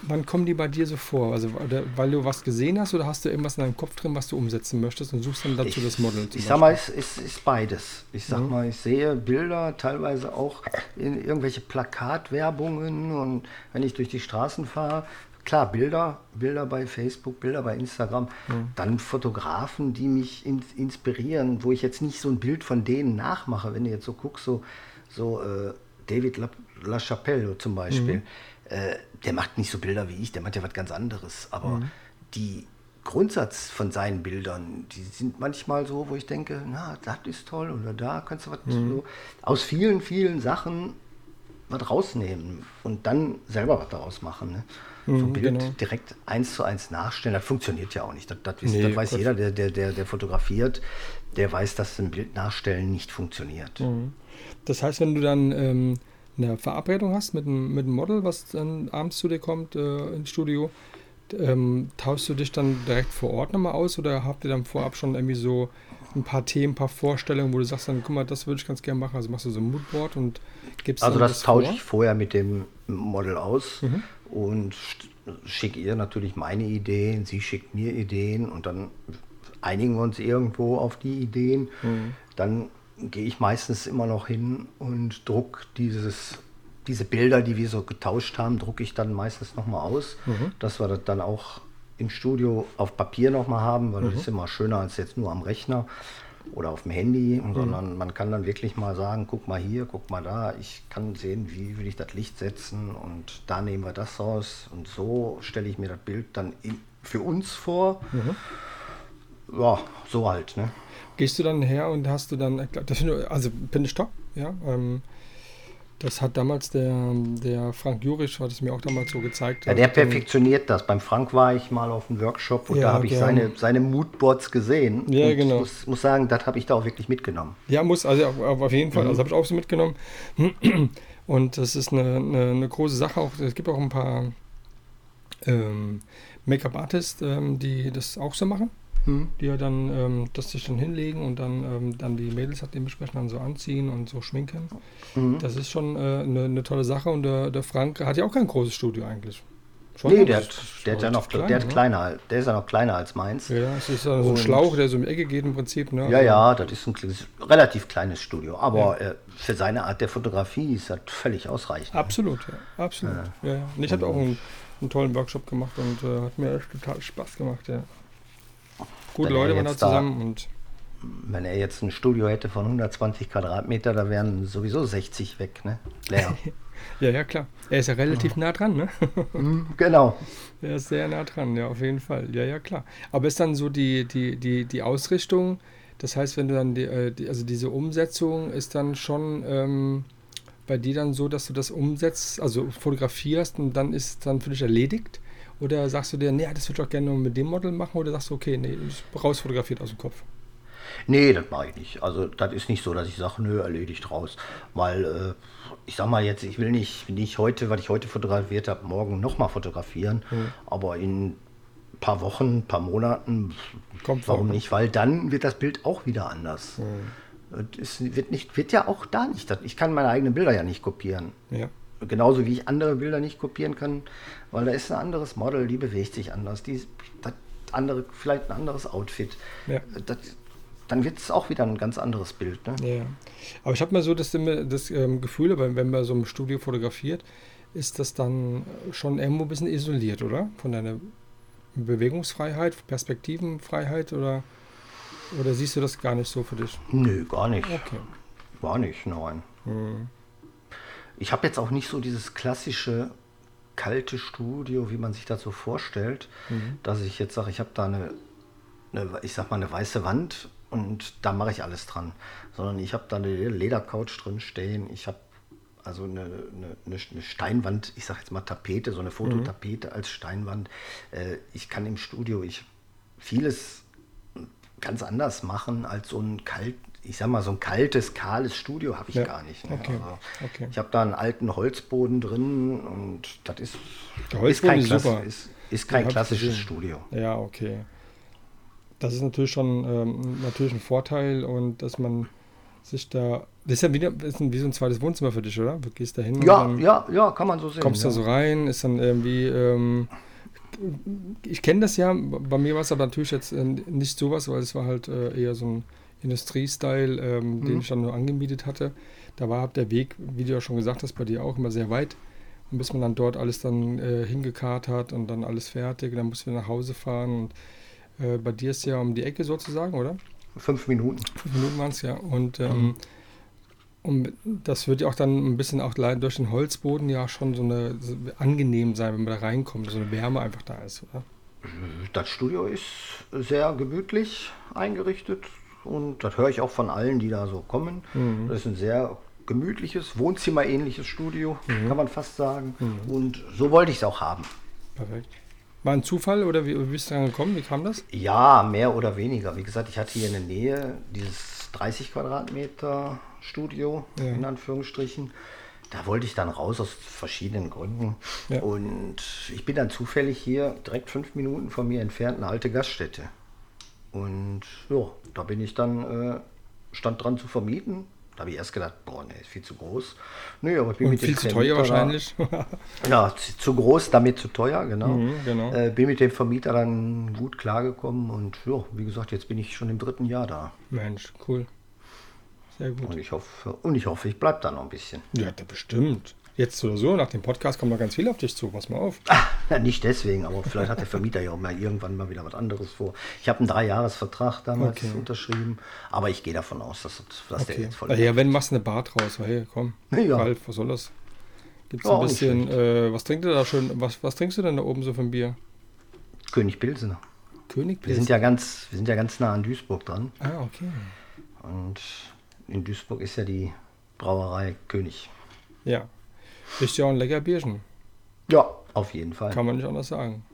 wann kommen die bei dir so vor? Also weil du was gesehen hast oder hast du irgendwas in deinem Kopf drin, was du umsetzen möchtest und suchst dann dazu das Model? Ich sag mal, Beispiel? Mhm. es ist, ist beides. Ich sag mal, ich sehe Bilder, teilweise auch in irgendwelche Plakatwerbungen und wenn ich durch die Straßen fahre, klar, Bilder, Bilder bei Facebook, Bilder bei Instagram, mhm. dann Fotografen, die mich in, inspirieren, wo ich jetzt nicht so ein Bild von denen nachmache, wenn du jetzt so guckst, so, so äh, David LaChapelle La zum Beispiel, mhm. äh, der macht nicht so Bilder wie ich, der macht ja was ganz anderes, aber mhm. die Grundsatz von seinen Bildern, die sind manchmal so, wo ich denke, na, das ist toll oder da kannst du was mhm. so aus vielen, vielen Sachen was rausnehmen und dann selber was daraus machen. Ne? Mhm, ein Bild genau. direkt eins zu eins nachstellen, das funktioniert ja auch nicht. Das, das, nee, das weiß Gott. jeder, der, der, der, der fotografiert, der weiß, dass ein Bild nachstellen nicht funktioniert. Mhm. Das heißt, wenn du dann ähm, eine Verabredung hast mit einem, mit einem Model, was dann abends zu dir kommt äh, ins Studio, ähm, tauschst du dich dann direkt vor Ort nochmal aus oder habt ihr dann vorab schon irgendwie so ein paar Themen, ein paar Vorstellungen, wo du sagst dann, guck mal, das würde ich ganz gerne machen. Also machst du so ein Moodboard und gibst Also das, das tausche ich vorher mit dem Model aus mhm. Und schicke ihr natürlich meine Ideen, sie schickt mir Ideen und dann einigen wir uns irgendwo auf die Ideen. Mhm. Dann gehe ich meistens immer noch hin und druck dieses, diese Bilder, die wir so getauscht haben, drucke ich dann meistens nochmal aus, mhm. dass wir das dann auch im Studio auf Papier nochmal haben, weil mhm. das ist immer schöner als jetzt nur am Rechner oder auf dem Handy, mhm. sondern man kann dann wirklich mal sagen, guck mal hier, guck mal da, ich kann sehen, wie will ich das Licht setzen und da nehmen wir das raus und so stelle ich mir das Bild dann in, für uns vor. Mhm. Ja, so halt. Ne? Gehst du dann her und hast du dann, also ich top, ja. Ähm, das hat damals der, der Frank Jurisch, hat es mir auch damals so gezeigt. Ja, der perfektioniert das. Beim Frank war ich mal auf einem Workshop und ja, da habe ich seine, seine Moodboards gesehen. Ja, genau. Ich muss, muss sagen, das habe ich da auch wirklich mitgenommen. Ja, muss, also auf jeden Fall. Mhm. Also habe ich auch so mitgenommen. Und das ist eine, eine, eine große Sache. Auch, es gibt auch ein paar ähm, Make-up-Artists, ähm, die das auch so machen mhm. die ja dann ähm, das sich dann hinlegen und dann, ähm, dann die Mädels halt dementsprechend dann so anziehen und so schminken. Mhm. Das ist schon eine äh, ne tolle Sache und der, der Frank hat ja auch kein großes Studio eigentlich. Schon nee, der, hat, der, hat ja noch, klein, der, hat ne? kleiner, der ist ja noch kleiner als meins. Ja, es ist ja so ein Schlauch, der so um die Ecke geht im Prinzip. Ne? Ja, ja, das ist ein relativ kleines Studio. Aber ja. äh, für seine Art der Fotografie ist das völlig ausreichend. Absolut, ja. Absolut. Ja. Ja, Und ich habe auch einen, einen, tollen Workshop gemacht und äh, hat mir echt total Spaß gemacht. Ja. Gute Leute waren da zusammen und. Wenn er jetzt ein Studio hätte von 120 Quadratmeter, da wären sowieso 60 weg, ne? Leer. ja, ja, klar. Er ist ja relativ nah dran, ne? Mhm, genau. Er ist sehr nah dran, ja, auf jeden Fall. Ja, ja, klar. Aber ist dann so die, die, die, die Ausrichtung, das heißt, wenn du dann die, äh, die also diese Umsetzung ist dann schon ähm, bei dir dann so, dass du das umsetzt, also fotografierst und dann ist es dann für dich erledigt? Oder sagst du dir, nee, das würde ich auch gerne mit dem Model machen? Oder sagst du, okay, nee, ich rausfotografiert aus dem Kopf? Nee, das mache ich nicht. Also das ist nicht so, dass ich sage, nö, erledigt raus. Weil äh, ich sag mal jetzt, ich will nicht, nicht heute, was ich heute fotografiert habe, morgen nochmal fotografieren. Mhm. Aber in ein paar Wochen, ein paar Monaten, Kommt warum nicht? Weil dann wird das Bild auch wieder anders. Mhm. Es wird, nicht, wird ja auch da nicht. Ich kann meine eigenen Bilder ja nicht kopieren. Ja. Genauso wie ich andere Bilder nicht kopieren kann, weil da ist ein anderes Model, die bewegt sich anders, die das andere, vielleicht ein anderes Outfit. Ja. Das, dann wird es auch wieder ein ganz anderes Bild. Ne? Ja, aber ich habe mal so das, das ähm, Gefühl, wenn man so im Studio fotografiert, ist das dann schon irgendwo ein bisschen isoliert, oder? Von deiner Bewegungsfreiheit, Perspektivenfreiheit oder, oder siehst du das gar nicht so für dich? Nö, gar nicht. Okay. Gar nicht, nein. Hm. Ich habe jetzt auch nicht so dieses klassische kalte Studio, wie man sich das so vorstellt, mhm. dass ich jetzt sage, ich habe da eine, eine, ich sag mal, eine weiße Wand und da mache ich alles dran. Sondern ich habe da eine Ledercouch drin stehen, ich habe also eine, eine, eine, Steinwand, ich sage jetzt mal Tapete, so eine Fototapete mhm. als Steinwand. Äh, ich kann im Studio ich vieles ganz anders machen als so ein kalt, ich sag mal, so ein kaltes, kahles Studio habe ich ja. gar nicht. Ne? Okay. Also okay. Ich habe da einen alten Holzboden drin und das ist, ist kein, ist, ist, ist kein klassisches Studio. Ja, okay. Das ist natürlich schon ähm, natürlich ein Vorteil und dass man sich da. Das ist ja wieder, ist wie so ein zweites Wohnzimmer für dich, oder? Du gehst da hin. Ja, ja, ja, kann man so sehen. Kommst ja. da so rein, ist dann irgendwie. Ähm, ich kenne das ja, bei mir war es aber natürlich jetzt äh, nicht sowas, weil es war halt äh, eher so ein Industriestyle, ähm, mhm. den ich dann nur angemietet hatte. Da war der Weg, wie du ja schon gesagt hast, bei dir auch immer sehr weit. Und bis man dann dort alles dann äh, hingekarrt hat und dann alles fertig, dann musst du nach Hause fahren. Und äh, bei dir ist ja um die Ecke sozusagen, oder? Fünf Minuten. Fünf Minuten waren es ja. Und ähm, und das wird ja auch dann ein bisschen auch durch den Holzboden ja schon so eine so angenehm sein, wenn man da reinkommt, so eine Wärme einfach da ist, oder? Das Studio ist sehr gemütlich eingerichtet und das höre ich auch von allen, die da so kommen. Mhm. Das ist ein sehr gemütliches, Wohnzimmerähnliches Studio, mhm. kann man fast sagen. Mhm. Und so wollte ich es auch haben. Perfekt. War ein Zufall oder wie, wie bist du dran gekommen? Wie kam das? Ja, mehr oder weniger. Wie gesagt, ich hatte hier in der Nähe dieses 30 Quadratmeter Studio, ja. in Anführungsstrichen. Da wollte ich dann raus aus verschiedenen Gründen. Ja. Und ich bin dann zufällig hier direkt fünf Minuten von mir entfernt eine alte Gaststätte. Und ja, da bin ich dann, äh, stand dran zu vermieten. Da habe ich erst gedacht, boah, ne, ist viel zu groß. Nö, aber ich bin Und mit viel dem zu teuer wahrscheinlich. ja, zu groß, damit zu teuer, genau. Mhm, genau. Äh, bin mit dem Vermieter dann gut klargekommen und ja, wie gesagt, jetzt bin ich schon im dritten Jahr da. Mensch, cool. Sehr gut. Und ich hoffe, und ich, hoffe ich bleibe da noch ein bisschen. Ja, bestimmt. Jetzt oder so, nach dem Podcast kommt noch ganz viel auf dich zu. Pass mal auf. Ach, nicht deswegen, aber vielleicht hat der Vermieter ja auch mal irgendwann mal wieder was anderes vor. Ich habe einen Dreijahresvertrag damals okay. unterschrieben, aber ich gehe davon aus, dass, dass okay. der jetzt voll. Ja, wenn machst du eine Bar draus, hey, komm. Ja. Ralf, was soll das? Gibt es ein bisschen, äh, was trinkt du da schön, was, was trinkst du denn da oben so ein Bier? König Pilsener. König Pilsener. Wir sind ja ganz, wir sind ja ganz nah an Duisburg dran. Ah, okay. Und in Duisburg ist ja die Brauerei König. Ja. Ist ja auch ein lecker Bierchen. Ja, auf jeden Fall. Kann man nicht anders sagen.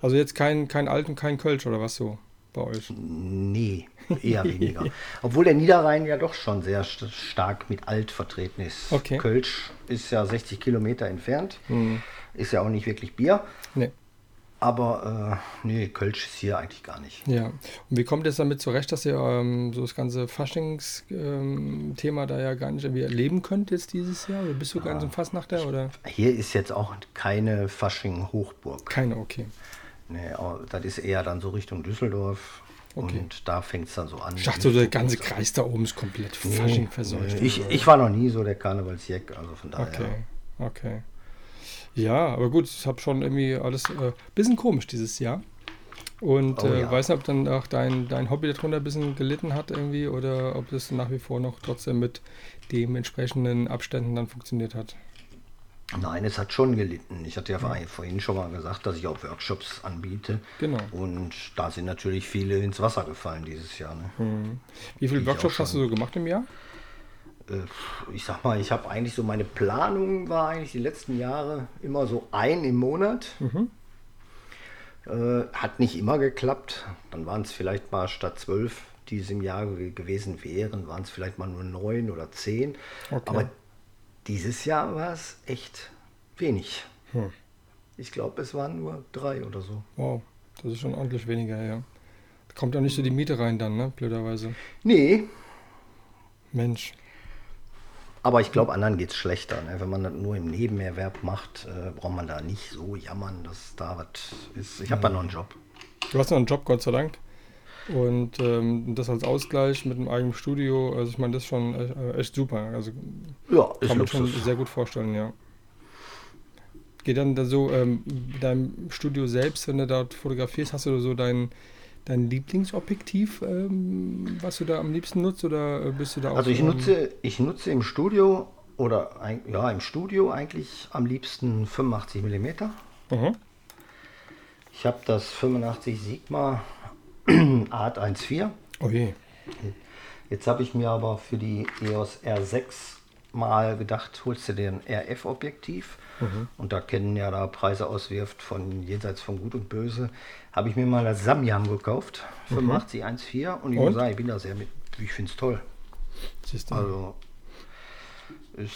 Also jetzt kein, kein Alt und kein Kölsch oder was so bei euch? Nee, eher weniger. Obwohl der Niederrhein ja doch schon sehr st stark mit Alt vertreten ist. Okay. Kölsch ist ja 60 Kilometer entfernt. Mhm. Ist ja auch nicht wirklich Bier. Nee. Aber äh, nee, Kölsch ist hier eigentlich gar nicht. Ja. Und wie kommt es damit zurecht, dass ihr ähm, so das ganze Faschings-Thema ähm, da ja gar nicht irgendwie erleben könnt jetzt dieses Jahr? Oder bist du ja. ganz im Fassnachter? Oder? Hier ist jetzt auch keine Fasching-Hochburg. Keine, okay. Nee, das ist eher dann so Richtung Düsseldorf. Okay. Und da fängt es dann so an. Ich dachte, der ganze Kreis da oben ist komplett Fasching verseucht. Nee, ich, ich war noch nie so der Karnevalsjeck, also von daher. Okay, okay. Ja, aber gut, ich habe schon irgendwie alles ein äh, bisschen komisch dieses Jahr. Und oh, äh, ja. weiß nicht, ob dann auch dein, dein Hobby darunter ein bisschen gelitten hat irgendwie oder ob das nach wie vor noch trotzdem mit den entsprechenden Abständen dann funktioniert hat. Nein, es hat schon gelitten. Ich hatte ja mhm. vorhin schon mal gesagt, dass ich auch Workshops anbiete. Genau. Und da sind natürlich viele ins Wasser gefallen dieses Jahr. Ne? Mhm. Wie viele Workshops hast du so gemacht im Jahr? Äh, ich sag mal, ich habe eigentlich so meine Planung war eigentlich die letzten Jahre immer so ein im Monat. Mhm. Äh, hat nicht immer geklappt. Dann waren es vielleicht mal statt zwölf, die es im Jahr gewesen wären, waren es vielleicht mal nur neun oder zehn. Okay. Aber dieses Jahr war es echt wenig. Hm. Ich glaube, es waren nur drei oder so. Wow, das ist schon ordentlich weniger, ja. Da kommt ja nicht so die Miete rein dann, ne? Blöderweise. Nee. Mensch. Aber ich glaube, anderen geht es schlechter. Ne? Wenn man das nur im Nebenerwerb macht, äh, braucht man da nicht so jammern, dass da was ist. Ich habe ja. da noch einen Job. Du hast noch einen Job, Gott sei Dank. Und ähm, das als Ausgleich mit einem eigenen Studio, also ich meine, das ist schon echt, äh, echt super. Also ja, kann man schon sehr gut vorstellen, ja. Geht dann da so, ähm, deinem Studio selbst, wenn du dort fotografierst, hast du so dein, dein Lieblingsobjektiv, ähm, was du da am liebsten nutzt oder bist du da auch? Also ich nutze, ich nutze im Studio oder ja im Studio eigentlich am liebsten 85 mm. Mhm. Ich habe das 85 Sigma Art 1.4. Oh je. Jetzt habe ich mir aber für die EOS R6 mal gedacht, holst du dir ein RF-Objektiv mhm. und da kennen ja da Preise auswirft von jenseits von Gut und Böse, habe ich mir mal das Samyang gekauft, 8514 mhm. und ich und? muss sagen, ich bin da sehr mit, ich finde es toll. Also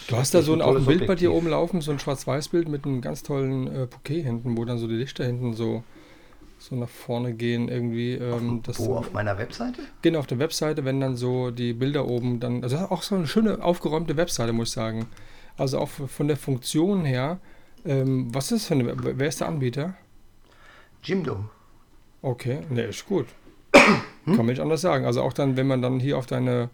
du hast da so ein, ein, auch ein Bild Objektiv. bei dir oben laufen, so ein Schwarz-Weiß-Bild mit einem ganz tollen äh, Bouquet hinten, wo dann so die Lichter hinten so so nach vorne gehen irgendwie. Ähm, auf, wo, auf meiner Webseite? Genau, auf der Webseite, wenn dann so die Bilder oben dann, also auch so eine schöne aufgeräumte Webseite, muss ich sagen. Also auch von der Funktion her, ähm, was ist das für eine, wer ist der Anbieter? Jimdo. Okay, ne, ist gut. Hm? Kann man nicht anders sagen. Also auch dann, wenn man dann hier auf deine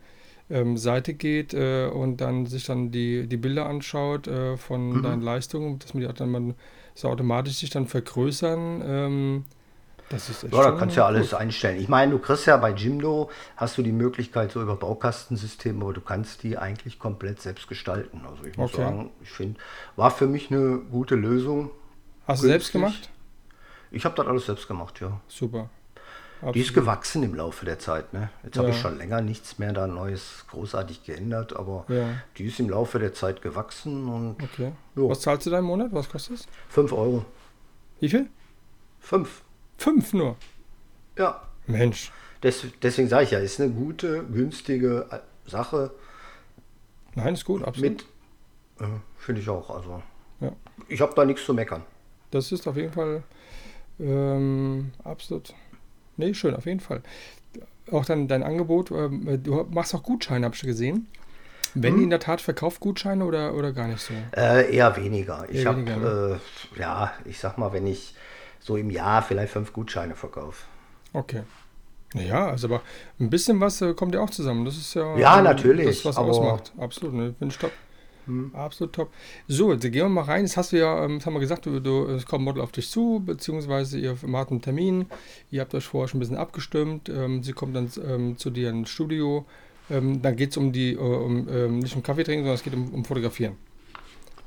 ähm, Seite geht äh, und dann sich dann die, die Bilder anschaut äh, von Mhm. deinen Leistungen, dass man die auch dann man, so automatisch sich dann vergrößern. Ähm, das ist echt Ja, da kannst du ja alles gut. einstellen. Ich meine, du kriegst ja bei Jimdo, hast du die Möglichkeit so über Baukastensysteme, aber du kannst die eigentlich komplett selbst gestalten. Also ich muss Okay. sagen, ich finde, war für mich eine gute Lösung. Hast du selbst günstig. gemacht? Ich habe das alles selbst gemacht, ja. Super. Die ist gewachsen im Laufe der Zeit. Ne? Jetzt habe Ja. ich schon länger nichts mehr da Neues großartig geändert, aber Ja. die ist im Laufe der Zeit gewachsen und Okay. Jo. Was zahlst du da im Monat? Was kostet es? 5 Euro. Wie viel? 5. Fünf nur. Ja. Mensch. Des, deswegen sage ich ja, ist eine gute, günstige äh, Sache Nein, ist gut, absolut. mit, äh, finde ich auch. Also Ja. ich habe da nichts zu meckern. Das ist auf jeden Fall ähm, absolut. Nee, schön, auf jeden Fall. Auch dann dein Angebot, ähm, du machst auch Gutscheine, habe ich gesehen. Wenn die in der Tat verkauft Gutscheine oder, oder gar nicht so? Äh, eher weniger. Ich habe, ne? äh, ja, ich sag mal, wenn ich so im Jahr vielleicht fünf Gutscheine verkaufe. Okay. Naja, also aber ein bisschen was äh, kommt ja auch zusammen. Das ist ja, Ja, ähm, natürlich, das, was aber- Hm. ausmacht. Absolut, ne? Finde ich top. Absolut top. So, jetzt gehen wir mal rein. Jetzt hast du ja, ähm, das haben wir gesagt, du, du, es kommt ein Model auf dich zu, beziehungsweise ihr macht einen Termin. Ihr habt euch vorher schon ein bisschen abgestimmt. Ähm, sie kommt dann ähm, zu dir ins Studio. Ähm, dann geht es um die, äh, um, ähm, nicht um Kaffee trinken, sondern es geht um, um Fotografieren.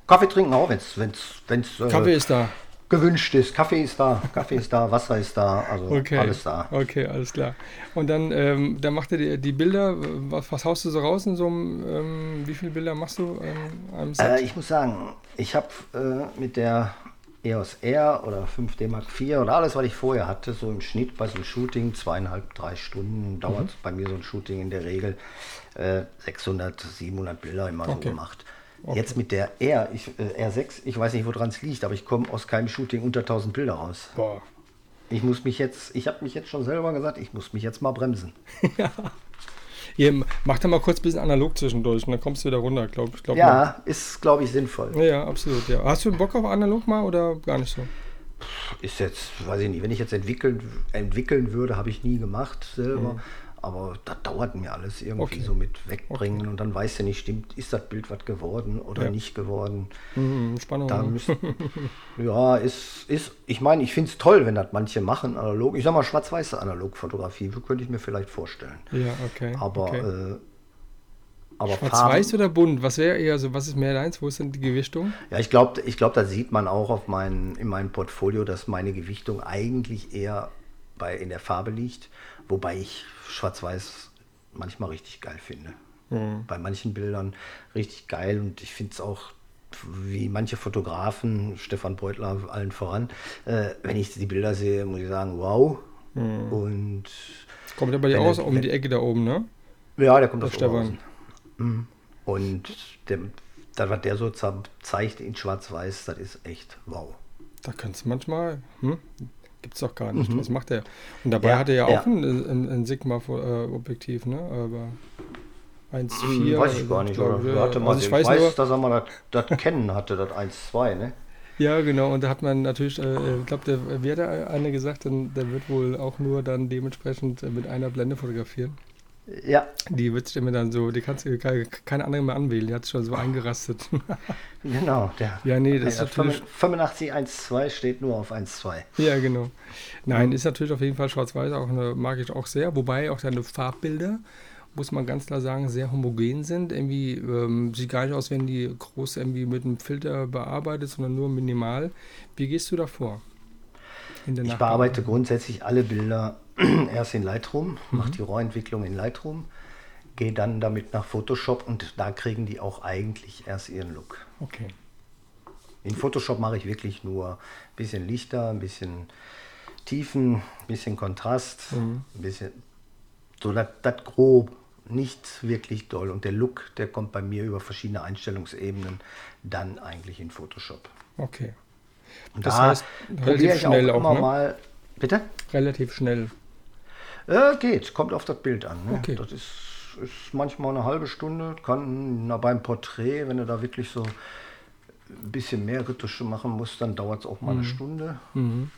Kaffee trinken auch, wenn es wenn's, wenn's, äh, Kaffee ist da. Gewünscht ist. Kaffee ist da, Kaffee ist da, Wasser ist da, also Okay. alles da. Okay, alles klar. Und dann, ähm, dann macht ihr die, die Bilder. Was, was haust du so raus in so einem, ähm, wie viele Bilder machst du ähm? Äh, ich muss sagen, ich habe äh, mit der EOS R oder 5D Mark IV oder alles, was ich vorher hatte, so im Schnitt bei so einem Shooting, zweieinhalb, drei Stunden dauert Mhm. bei mir so ein Shooting in der Regel äh, 600, 700 Bilder immer Okay. so gemacht. Jetzt mit der R, ich, äh, R6, ich weiß nicht, woran es liegt, aber ich komme aus keinem Shooting unter 1000 Bilder raus. Boah. Ich muss mich jetzt, ich habe mich jetzt schon selber gesagt, ich muss mich jetzt mal bremsen. Hier, mach da mal kurz ein bisschen analog zwischendurch und dann kommst du wieder runter, glaube ich. Glaub Ja, ist, glaube ich, sinnvoll. mal. Ja, absolut. Ja. Hast du Bock auf analog mal oder gar nicht so? Ist jetzt, weiß ich nicht, wenn ich jetzt entwickeln, entwickeln würde, habe ich nie gemacht selber. Aber das dauert mir alles irgendwie. Okay. so mit wegbringen und dann weißt du nicht, stimmt, ist das Bild was geworden oder Ja. nicht geworden. Mhm, Spannung. Da müsst, ja, ist, ist, ich meine, ich finde es toll, wenn das manche machen, analog. Ich sag mal, schwarz-weiße Analogfotografie, könnte ich mir vielleicht vorstellen. ja, okay. Aber, okay. äh, aber Schwarz-Weiß oder bunt? Was wäre eher so, was ist mehr deins? Wo ist denn die Gewichtung? Ja, ich glaube, ich glaub, da sieht man auch auf mein, in meinem Portfolio, dass meine Gewichtung eigentlich eher bei, in der Farbe liegt, wobei ich Schwarz-Weiß manchmal richtig geil finde. Bei manchen Bildern richtig geil und ich finde es auch, wie manche Fotografen, Stefan Beutler allen voran, äh, wenn ich die Bilder sehe, muss ich sagen, wow. Und Kommt ja Wenn auch aus um die Ecke da oben, ne? ja, der kommt aus Stefan. Mhm. Und der, das, was der so zeigt in Schwarz-Weiß, das ist echt wow. Da kannst du manchmal, hm? Gibt's doch gar nicht. Was macht der? Und dabei Mhm. Ja, hat er ja ja. auch ein, ein, ein Sigma-Objektiv, ne? Aber 1,4. Hm, weiß ich gar nicht. Oder? ich, Warte ja. mal, also ich weiß, weiß, nur, dass er mal das, das kennen hatte, das 1-2, ne? ja genau, und da hat man natürlich, äh, ich glaube, der wie hat der eine gesagt, dann, der wird wohl auch nur dann dementsprechend äh, mit einer Blende fotografieren. Ja, Die wird sich immer dann so, die kannst du keine, keine andere mehr anwählen, die hat sich schon so eingerastet. genau. Der, ja, nee, das ist der natürlich. 85 1-2 steht nur auf 1-2. Ja, genau. Nein, ist natürlich auf jeden Fall schwarz-weiß, auch eine, mag ich auch sehr, wobei auch deine Farbbilder, muss man ganz klar sagen, sehr homogen sind. Irgendwie ähm, sieht gar nicht aus, wenn die groß irgendwie mit einem Filter bearbeitet, sondern nur minimal. Wie gehst du da vor? Ich bearbeite grundsätzlich alle Bilder erst in Lightroom, mache die Rohentwicklung in Lightroom, gehe dann damit nach Photoshop und da kriegen die auch eigentlich erst ihren Look. Okay. In Photoshop mache ich wirklich nur ein bisschen Lichter, ein bisschen Tiefen, ein bisschen Kontrast, ein bisschen so das, grob, nicht wirklich doll. Und der Look, der kommt bei mir über verschiedene Einstellungsebenen dann eigentlich in Photoshop. Okay. Und Das da heißt, relativ ich auch schnell auch, immer ne? mal. Bitte? Relativ schnell. Äh, geht, kommt auf das Bild an. Ne? Okay. Das ist, ist manchmal eine halbe Stunde, kann na, beim Porträt, wenn du da wirklich so ein bisschen mehr Retusche machen musst, dann dauert es auch mal eine Stunde. Mhm.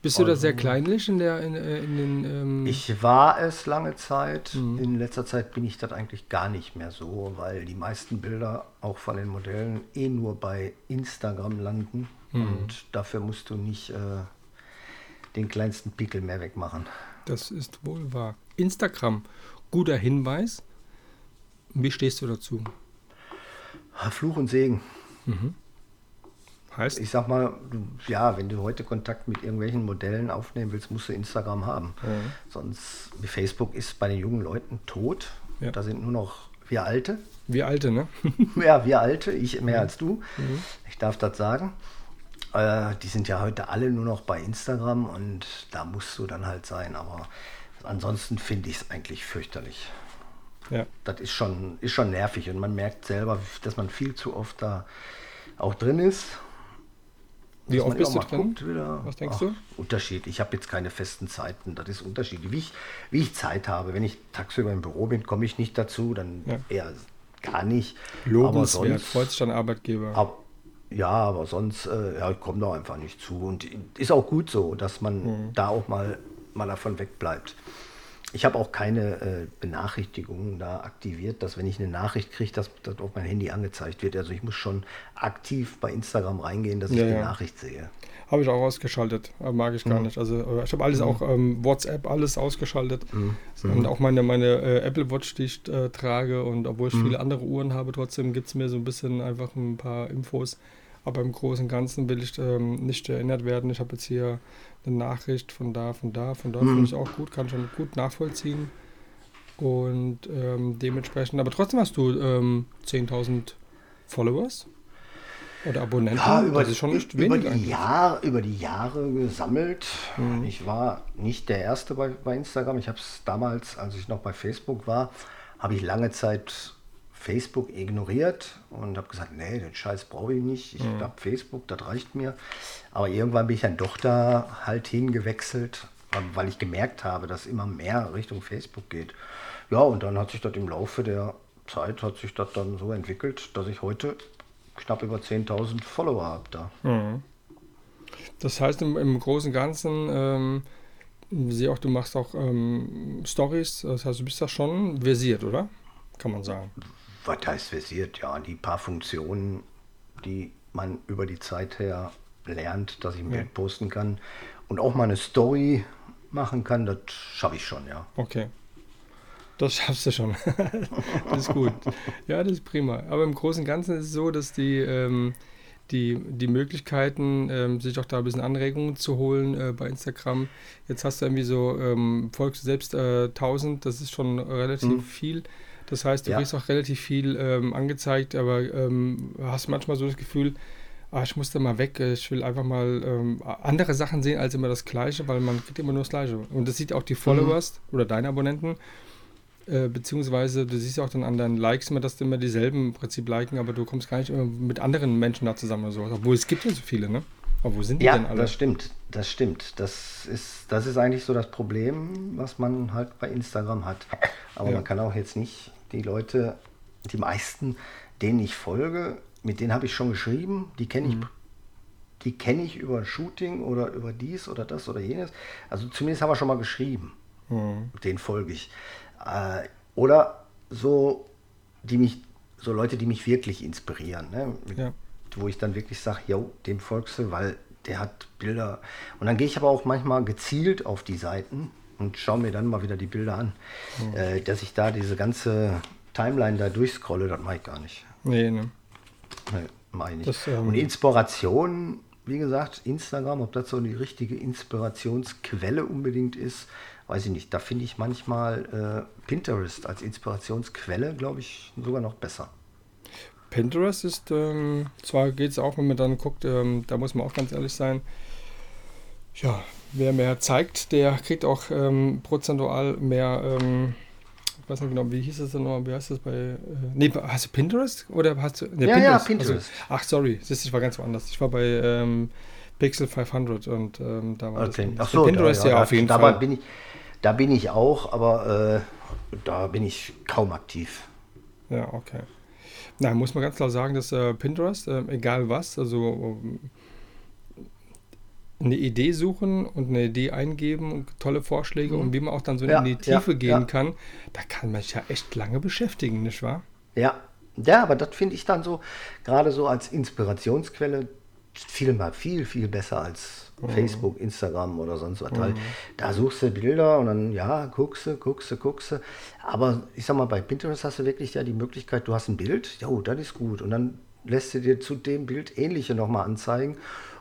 Bist du da sehr kleinlich in, der, in, äh, in den. Ähm ich war es lange Zeit. Mhm. In letzter Zeit bin ich das eigentlich gar nicht mehr so, weil die meisten Bilder auch von den Modellen eh nur bei Instagram landen. Mhm. Und dafür musst du nicht äh, den kleinsten Pickel mehr wegmachen. Das ist wohl wahr. Instagram, guter Hinweis. Wie stehst du dazu? Fluch und Segen. Mhm. Heißt? Ich sag mal, ja, wenn du heute Kontakt mit irgendwelchen Modellen aufnehmen willst, musst du Instagram haben. Mhm. Sonst, wie Facebook ist bei den jungen Leuten tot. Ja. Da sind nur noch wir Alte. Wir Alte, ne? ja, wir Alte, ich mehr mhm. als du. Mhm. Ich darf das sagen. Äh, die sind ja heute alle nur noch bei Instagram und da musst du dann halt sein. Aber ansonsten finde ich es eigentlich fürchterlich. Ja. Das ist schon, ist schon nervig und man merkt selber, dass man viel zu oft da auch drin ist wie oft bist du drin? Was denkst Ach, du? Unterschied. Ich habe jetzt keine festen Zeiten. Das ist unterschiedlich. Wie ich, wie ich Zeit habe. Wenn ich tagsüber im Büro bin, komme ich nicht dazu. Dann ja. eher gar nicht. Lobenswert, freut sich dein Arbeitgeber. Ab, ja, aber sonst äh, ja, kommt doch einfach nicht zu. Und ist auch gut so, dass man mhm. da auch mal, mal davon wegbleibt. Ich habe auch keine äh, Benachrichtigungen da aktiviert, dass wenn ich eine Nachricht kriege, dass das auf mein Handy angezeigt wird. Also ich muss schon aktiv bei Instagram reingehen, dass ich ja, die ja. Nachricht sehe. Habe ich auch ausgeschaltet, äh, mag ich gar mhm. nicht. Also äh, ich habe alles mhm. auch ähm, WhatsApp alles ausgeschaltet mhm. und auch meine meine äh, Apple Watch, die ich äh, trage und obwohl ich mhm. viele andere Uhren habe, trotzdem gibt es mir so ein bisschen einfach ein paar Infos. Aber im Großen und Ganzen will ich ähm, nicht erinnert werden. Ich habe jetzt hier eine Nachricht von da, von da, von da, mhm. finde ich auch gut, kann schon gut nachvollziehen. Und ähm, dementsprechend, aber trotzdem hast du ähm, 10.000 Followers oder Abonnenten. Ja, über, das ist schon nicht über, wenig die Jahr, über die Jahre gesammelt. Mhm. Ich war nicht der Erste bei, bei Instagram. Ich habe es damals, als ich noch bei Facebook war, habe ich lange Zeit Facebook ignoriert und habe gesagt, nee, den Scheiß brauche ich nicht. Ich mhm. habe Facebook, das reicht mir. Aber irgendwann bin ich dann doch da halt hingewechselt, weil ich gemerkt habe, dass immer mehr Richtung Facebook geht. Ja, und dann hat sich das im Laufe der Zeit hat sich das dann so entwickelt, dass ich heute knapp über 10.000 Follower habe da. Mhm. Das heißt im, im Großen und Ganzen, ähm, ich sehe auch, du machst auch ähm, Stories, das heißt, du bist da schon versiert, oder? Kann man sagen was heißt versiert? Ja, die paar Funktionen, die man über die Zeit her lernt, dass ich ein ja. Bild posten kann und auch mal eine Story machen kann, das schaffe ich schon, ja. Okay. Das schaffst du schon. das ist gut. Ja, das ist prima. Aber im Großen und Ganzen ist es so, dass die, ähm, die, die Möglichkeiten, ähm, sich auch da ein bisschen Anregungen zu holen äh, bei Instagram. Jetzt hast du irgendwie so, ähm, folgst du selbst äh, 1000, das ist schon relativ hm. viel. Das heißt, du ja. kriegst auch relativ viel ähm, angezeigt, aber ähm, hast manchmal so das Gefühl, ah, ich muss da mal weg, ich will einfach mal ähm, andere Sachen sehen als immer das Gleiche, weil man kriegt immer nur das Gleiche. Und das sieht auch die Followers mhm. oder deine Abonnenten, äh, beziehungsweise du siehst auch dann an deinen Likes immer, dass du immer dieselben im Prinzip liken, aber du kommst gar nicht immer mit anderen Menschen da zusammen oder so. Obwohl es gibt ja so viele, ne? Aber wo sind die ja, denn alle? Das stimmt, das stimmt. Das ist, das ist eigentlich so das Problem, was man halt bei Instagram hat. Aber ja. man kann auch jetzt nicht die Leute, die meisten, denen ich folge, mit denen habe ich schon geschrieben, die kenne ich, mhm. die kenne ich über Shooting oder über dies oder das oder jenes. Also zumindest haben wir schon mal geschrieben. Mhm. Den folge ich. Äh, oder so, die mich, so Leute, die mich wirklich inspirieren, ne? ja. wo ich dann wirklich sage, yo, dem folgst du, weil der hat Bilder. Und dann gehe ich aber auch manchmal gezielt auf die Seiten und schaue mir dann mal wieder die Bilder an. Mhm. Äh, dass ich da diese ganze Timeline da durchscrolle, das mache ich gar nicht. Nee, ne? Nee, mache ich nicht. Das, ähm, und Inspiration, wie gesagt, Instagram, ob das so die richtige Inspirationsquelle unbedingt ist, weiß ich nicht. Da finde ich manchmal äh, Pinterest als Inspirationsquelle, glaube ich, sogar noch besser. Pinterest ist, ähm, zwar geht es auch, wenn man dann guckt, ähm, da muss man auch ganz ehrlich sein, ja, wer mehr zeigt, der kriegt auch ähm, prozentual mehr, ähm, ich weiß nicht genau, wie hieß das denn nochmal, wie heißt das bei, äh, nee, hast du Pinterest oder hast du, nee, ja, Pinterest. ja, Pinterest. Also, ach, sorry, das ist, ich war ganz woanders. Ich war bei ähm, Pixel 500 und ähm, da war okay. das. Ach so, Pinterest ja, ja, ja auf jeden Fall. Bin ich, da bin ich auch, aber äh, da bin ich kaum aktiv. Ja, okay. Na, muss man ganz klar sagen, dass äh, Pinterest, äh, egal was, also eine Idee suchen und eine Idee eingeben und tolle Vorschläge Mhm. und wie man auch dann so Ja, in die ja, Tiefe gehen ja. kann, da kann man sich ja echt lange beschäftigen, nicht wahr? Ja, ja, aber das finde ich dann so, gerade so als Inspirationsquelle viel mal viel, viel besser als Facebook, Instagram oder sonst was. Weil da suchst du Bilder und dann, ja, guckst du, guckst du, guckst du. Aber ich sag mal, bei Pinterest hast du wirklich ja die Möglichkeit, du hast ein Bild, ja, das ist gut. Und dann lässt du dir zu dem Bild ähnliche nochmal anzeigen.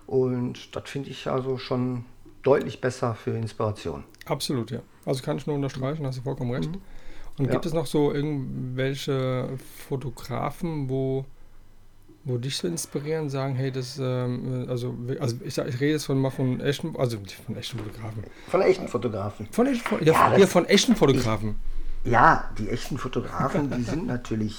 Und das finde ich also schon deutlich besser für Inspiration. Absolut, ja. Also kann ich nur unterstreichen, hast du vollkommen recht. Und Ja. gibt es noch so irgendwelche Fotografen, wo, wo dich so inspirieren, sagen, hey, das, ähm, also, also ich, ich rede jetzt von mal von echten, also von echten Fotografen. Von echten Fotografen. Von echten, Fo- ja, Ja, ja, das- von echten Fotografen. Ja, die echten Fotografen, die sind natürlich.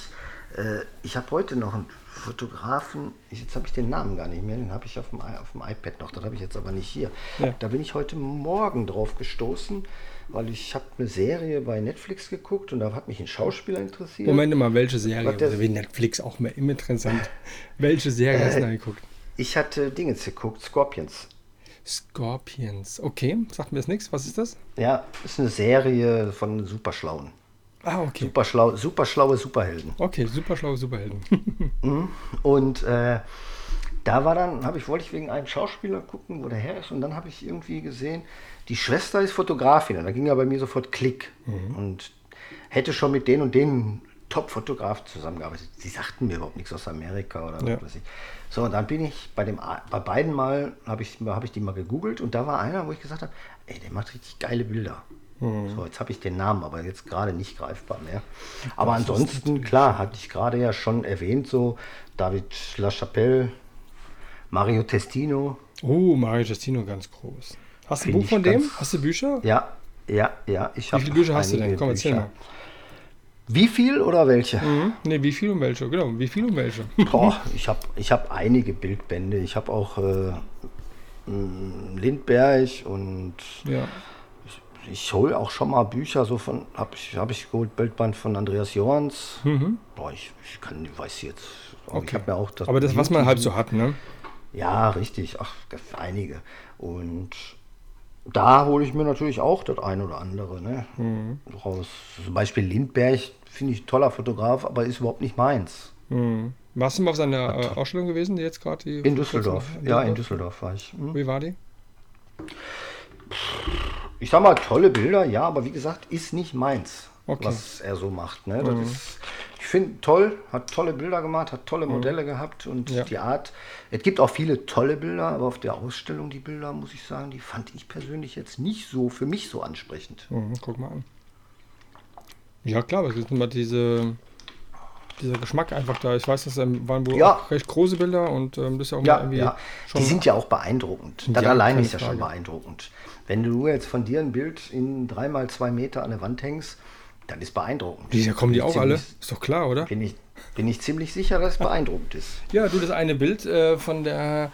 Äh, ich habe heute noch einen Fotografen, ich, jetzt habe ich den Namen gar nicht mehr, den habe ich auf dem, auf dem iPad noch, das habe ich jetzt aber nicht hier. Ja. Da bin ich heute Morgen drauf gestoßen, weil ich habe eine Serie bei Netflix geguckt und da hat mich ein Schauspieler interessiert. Moment mal, welche Serie? Der- Also wie Netflix auch mehr immer interessant. welche Serie hast du da geguckt? Ich hatte Dingens geguckt, Scorpions. Scorpions. Okay, sagt mir jetzt nichts. Was ist das? Ja, ist eine Serie von Superschlauen. Ah, okay. Superschlau, superschlaue Superhelden. Okay, super schlaue Superhelden. Und äh, da war dann, habe ich, wollte ich wegen einem Schauspieler gucken, wo der her ist. Und dann habe ich irgendwie gesehen, die Schwester ist Fotografin. Und da ging ja bei mir sofort Klick. Und hätte schon mit den und den Top-Fotografen zusammengearbeitet. Die sagten mir überhaupt nichts aus Amerika oder Ja. was weiß ich. So, und dann bin ich bei, dem, bei beiden Mal, habe ich, hab ich die mal gegoogelt. Und da war einer, wo ich gesagt habe, ey, der macht richtig geile Bilder. So, jetzt habe ich den Namen, aber jetzt gerade nicht greifbar mehr. Aber ansonsten, klar, hatte ich gerade ja schon erwähnt, so David LaChapelle, Mario Testino. Oh, Mario Giustino, ganz groß. Hast du ein Buch von dem? Hast du Bücher? Ja, ja, ja. Ich Wie viele Bücher hast du denn? Komm, erzähl Bücher. mal. Wie viel oder welche? Mhm. Ne, wie viel und welche? Genau, wie viel und welche? Boah, ich habe ich hab einige Bildbände. Ich habe auch äh, m, Lindbergh und ja. Ich hole auch schon mal Bücher so von, habe ich, hab ich geholt, Bildband von Andreas Jorns. Boah, ich, ich kann, ich weiß jetzt. Ich Okay. habe mir auch das Aber das, was man halt so hat, ne? Ja, richtig. Ach, einige. Und da hole ich mir natürlich auch das ein oder andere ne, Mhm. raus. Zum Beispiel Lindbergh finde ich toller Fotograf, aber ist überhaupt nicht meins. Mhm. Warst du mal auf seiner äh, Ausstellung gewesen, die jetzt gerade die In Düsseldorf. Ja, in Düsseldorf war ich. Hm. Wie war die? Ich sag mal, tolle Bilder, ja, aber wie gesagt, ist nicht meins, Okay. was er so macht. Ne? Das ist, ich finde toll, hat tolle Bilder gemacht, hat tolle Modelle gehabt und Ja. die Art. Es gibt auch viele tolle Bilder, aber auf der Ausstellung die Bilder, muss ich sagen, die fand ich persönlich jetzt nicht so für mich so ansprechend. Mhm, guck mal an. Ja, klar, es ist immer diese, dieser Geschmack einfach da. Ich weiß, das ähm, waren wohl Ja. recht große Bilder und ähm, das ist ja auch mal Ja, irgendwie ja. schon. die sind ja auch beeindruckend. Das Ja, keine ist ja schon beeindruckend. Wenn du jetzt von dir ein Bild in dreimal zwei Meter an der Wand hängst, dann ist beeindruckend. Wie, da kommen die auch alle? ziemlich- Ist doch klar, oder? Bin ich, bin ich ziemlich sicher, dass es beeindruckend ist. Ja, du, das eine Bild äh, von der.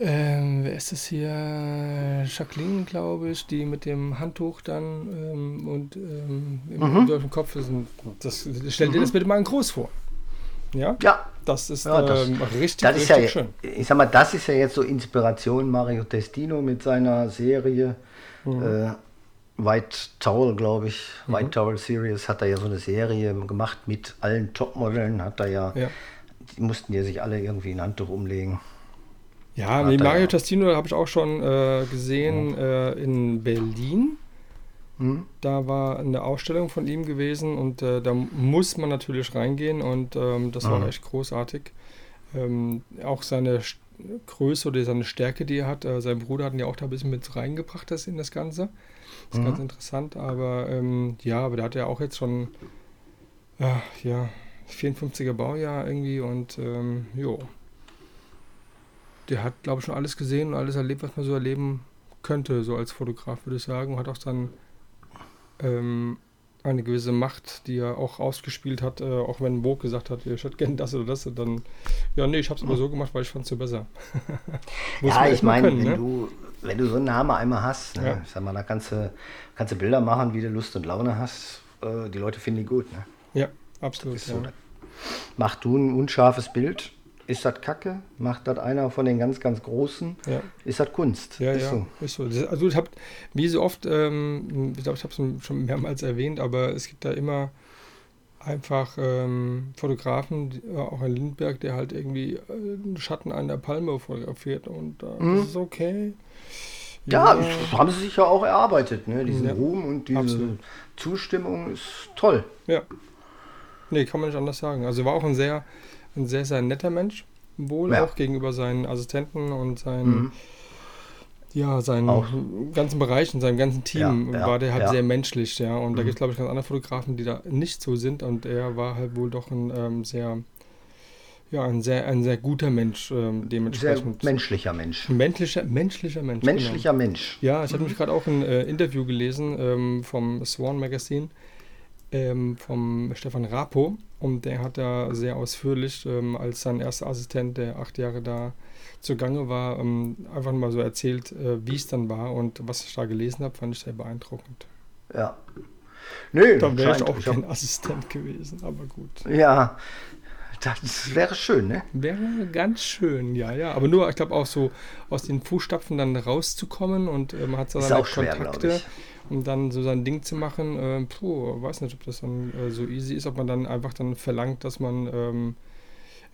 Ähm, wer ist das hier? Jacqueline, glaube ich, die mit dem Handtuch dann ähm, und ähm, im, Mhm. Kopf ist. ein- Das, stell dir das bitte mal in groß vor. Ja? Ja, Das ist Ja, das- ähm, richtig, das ist richtig ja, schön. ich sag mal, das ist ja jetzt so Inspiration Mario Testino mit seiner Serie Mhm. äh, White Towel, glaube ich. White Towel Series hat er ja so eine Serie gemacht mit allen Topmodellen, hat er ja, Ja. die mussten ja sich alle irgendwie ein Handtuch umlegen. Ja, Hat er Mario ja. Testino habe ich auch schon äh, gesehen äh, in Berlin. Hm? Da war eine Ausstellung von ihm gewesen und äh, da muss man natürlich reingehen und ähm, das war Mhm. echt großartig. Ähm, auch seine St- Größe oder seine Stärke, die er hat, äh, sein Bruder hat ihn ja auch da ein bisschen mit reingebracht das in das Ganze. Das ist ganz interessant, aber ähm, ja, aber der hat ja auch jetzt schon äh, ja, 54er Baujahr irgendwie und ähm, jo. Der hat, glaube ich, schon alles gesehen und alles erlebt, was man so erleben könnte, so als Fotograf, würde ich sagen. Und hat auch dann ähm, eine gewisse Macht, die er auch ausgespielt hat, äh, auch wenn Vogue gesagt hat, ich hätte gerne das oder das, dann, ja, nee, ich habe es aber so gemacht, weil ich fand es so besser. Ja, ich meine, wenn, ne? du, wenn du so einen Namen einmal hast, ne, Ja. ich sag mal, da kannst du, kannst du Bilder machen, wie du Lust und Laune hast. Äh, die Leute finden die gut. Ne? Ja, absolut. Ja. so. Mach du ein unscharfes Bild, ist das Kacke? Macht das einer von den ganz, ganz Großen? Ja. Ist das Kunst? Ja, ist ja, so. ist so. Das- Also ich habe, wie so oft, ähm, ich glaube, ich habe es schon mehrmals erwähnt, aber es gibt da immer einfach ähm, Fotografen, die, äh, auch in Lindbergh, der halt irgendwie äh, einen Schatten einer Palme fotografiert und äh, Mhm. das ist okay. Ja, das haben sie sich ja auch erarbeitet, ne? Diesen Ja, Ruhm und diese absolut. Zustimmung ist toll. Ja. Nee, kann man nicht anders sagen. Also war auch ein sehr, ein sehr, sehr netter Mensch. Wohl Ja. auch gegenüber seinen Assistenten und seinen, Mhm. ja, seinen Auch. ganzen Bereichen, seinem ganzen Team Ja, war der halt sehr menschlich, ja. Und da Mhm. gibt es, glaube ich, ganz andere Fotografen, die da nicht so sind. Und er war halt wohl doch ein ähm, sehr, ja, ein sehr, ein sehr guter Mensch, ähm, Sehr dementsprechend. menschlicher Mensch. menschlicher, menschlicher Mensch. genau. Menschlicher Mensch. Ja, ich hatte mich gerade auch ein äh, Interview gelesen ähm, vom Swan Magazine ähm, vom Stefan Rapo und der hat da sehr ausführlich ähm, als sein erster Assistent, der acht Jahre da zugange war, ähm, einfach mal so erzählt, äh, wie es dann war und was ich da gelesen habe, fand ich sehr beeindruckend. Ja. Nö, Da wäre ich auch ich hab- kein Assistent gewesen, aber gut. Ja, das wäre schön, ne? Wäre ganz schön, ja, ja. Aber nur, ich glaube, auch so aus den Fußstapfen dann rauszukommen und äh, man hat so seine auch schwer, Kontakte, ich. Um dann so sein Ding zu machen. Äh, puh, weiß nicht, ob das dann äh, so easy ist, ob man dann einfach dann verlangt, dass man ähm,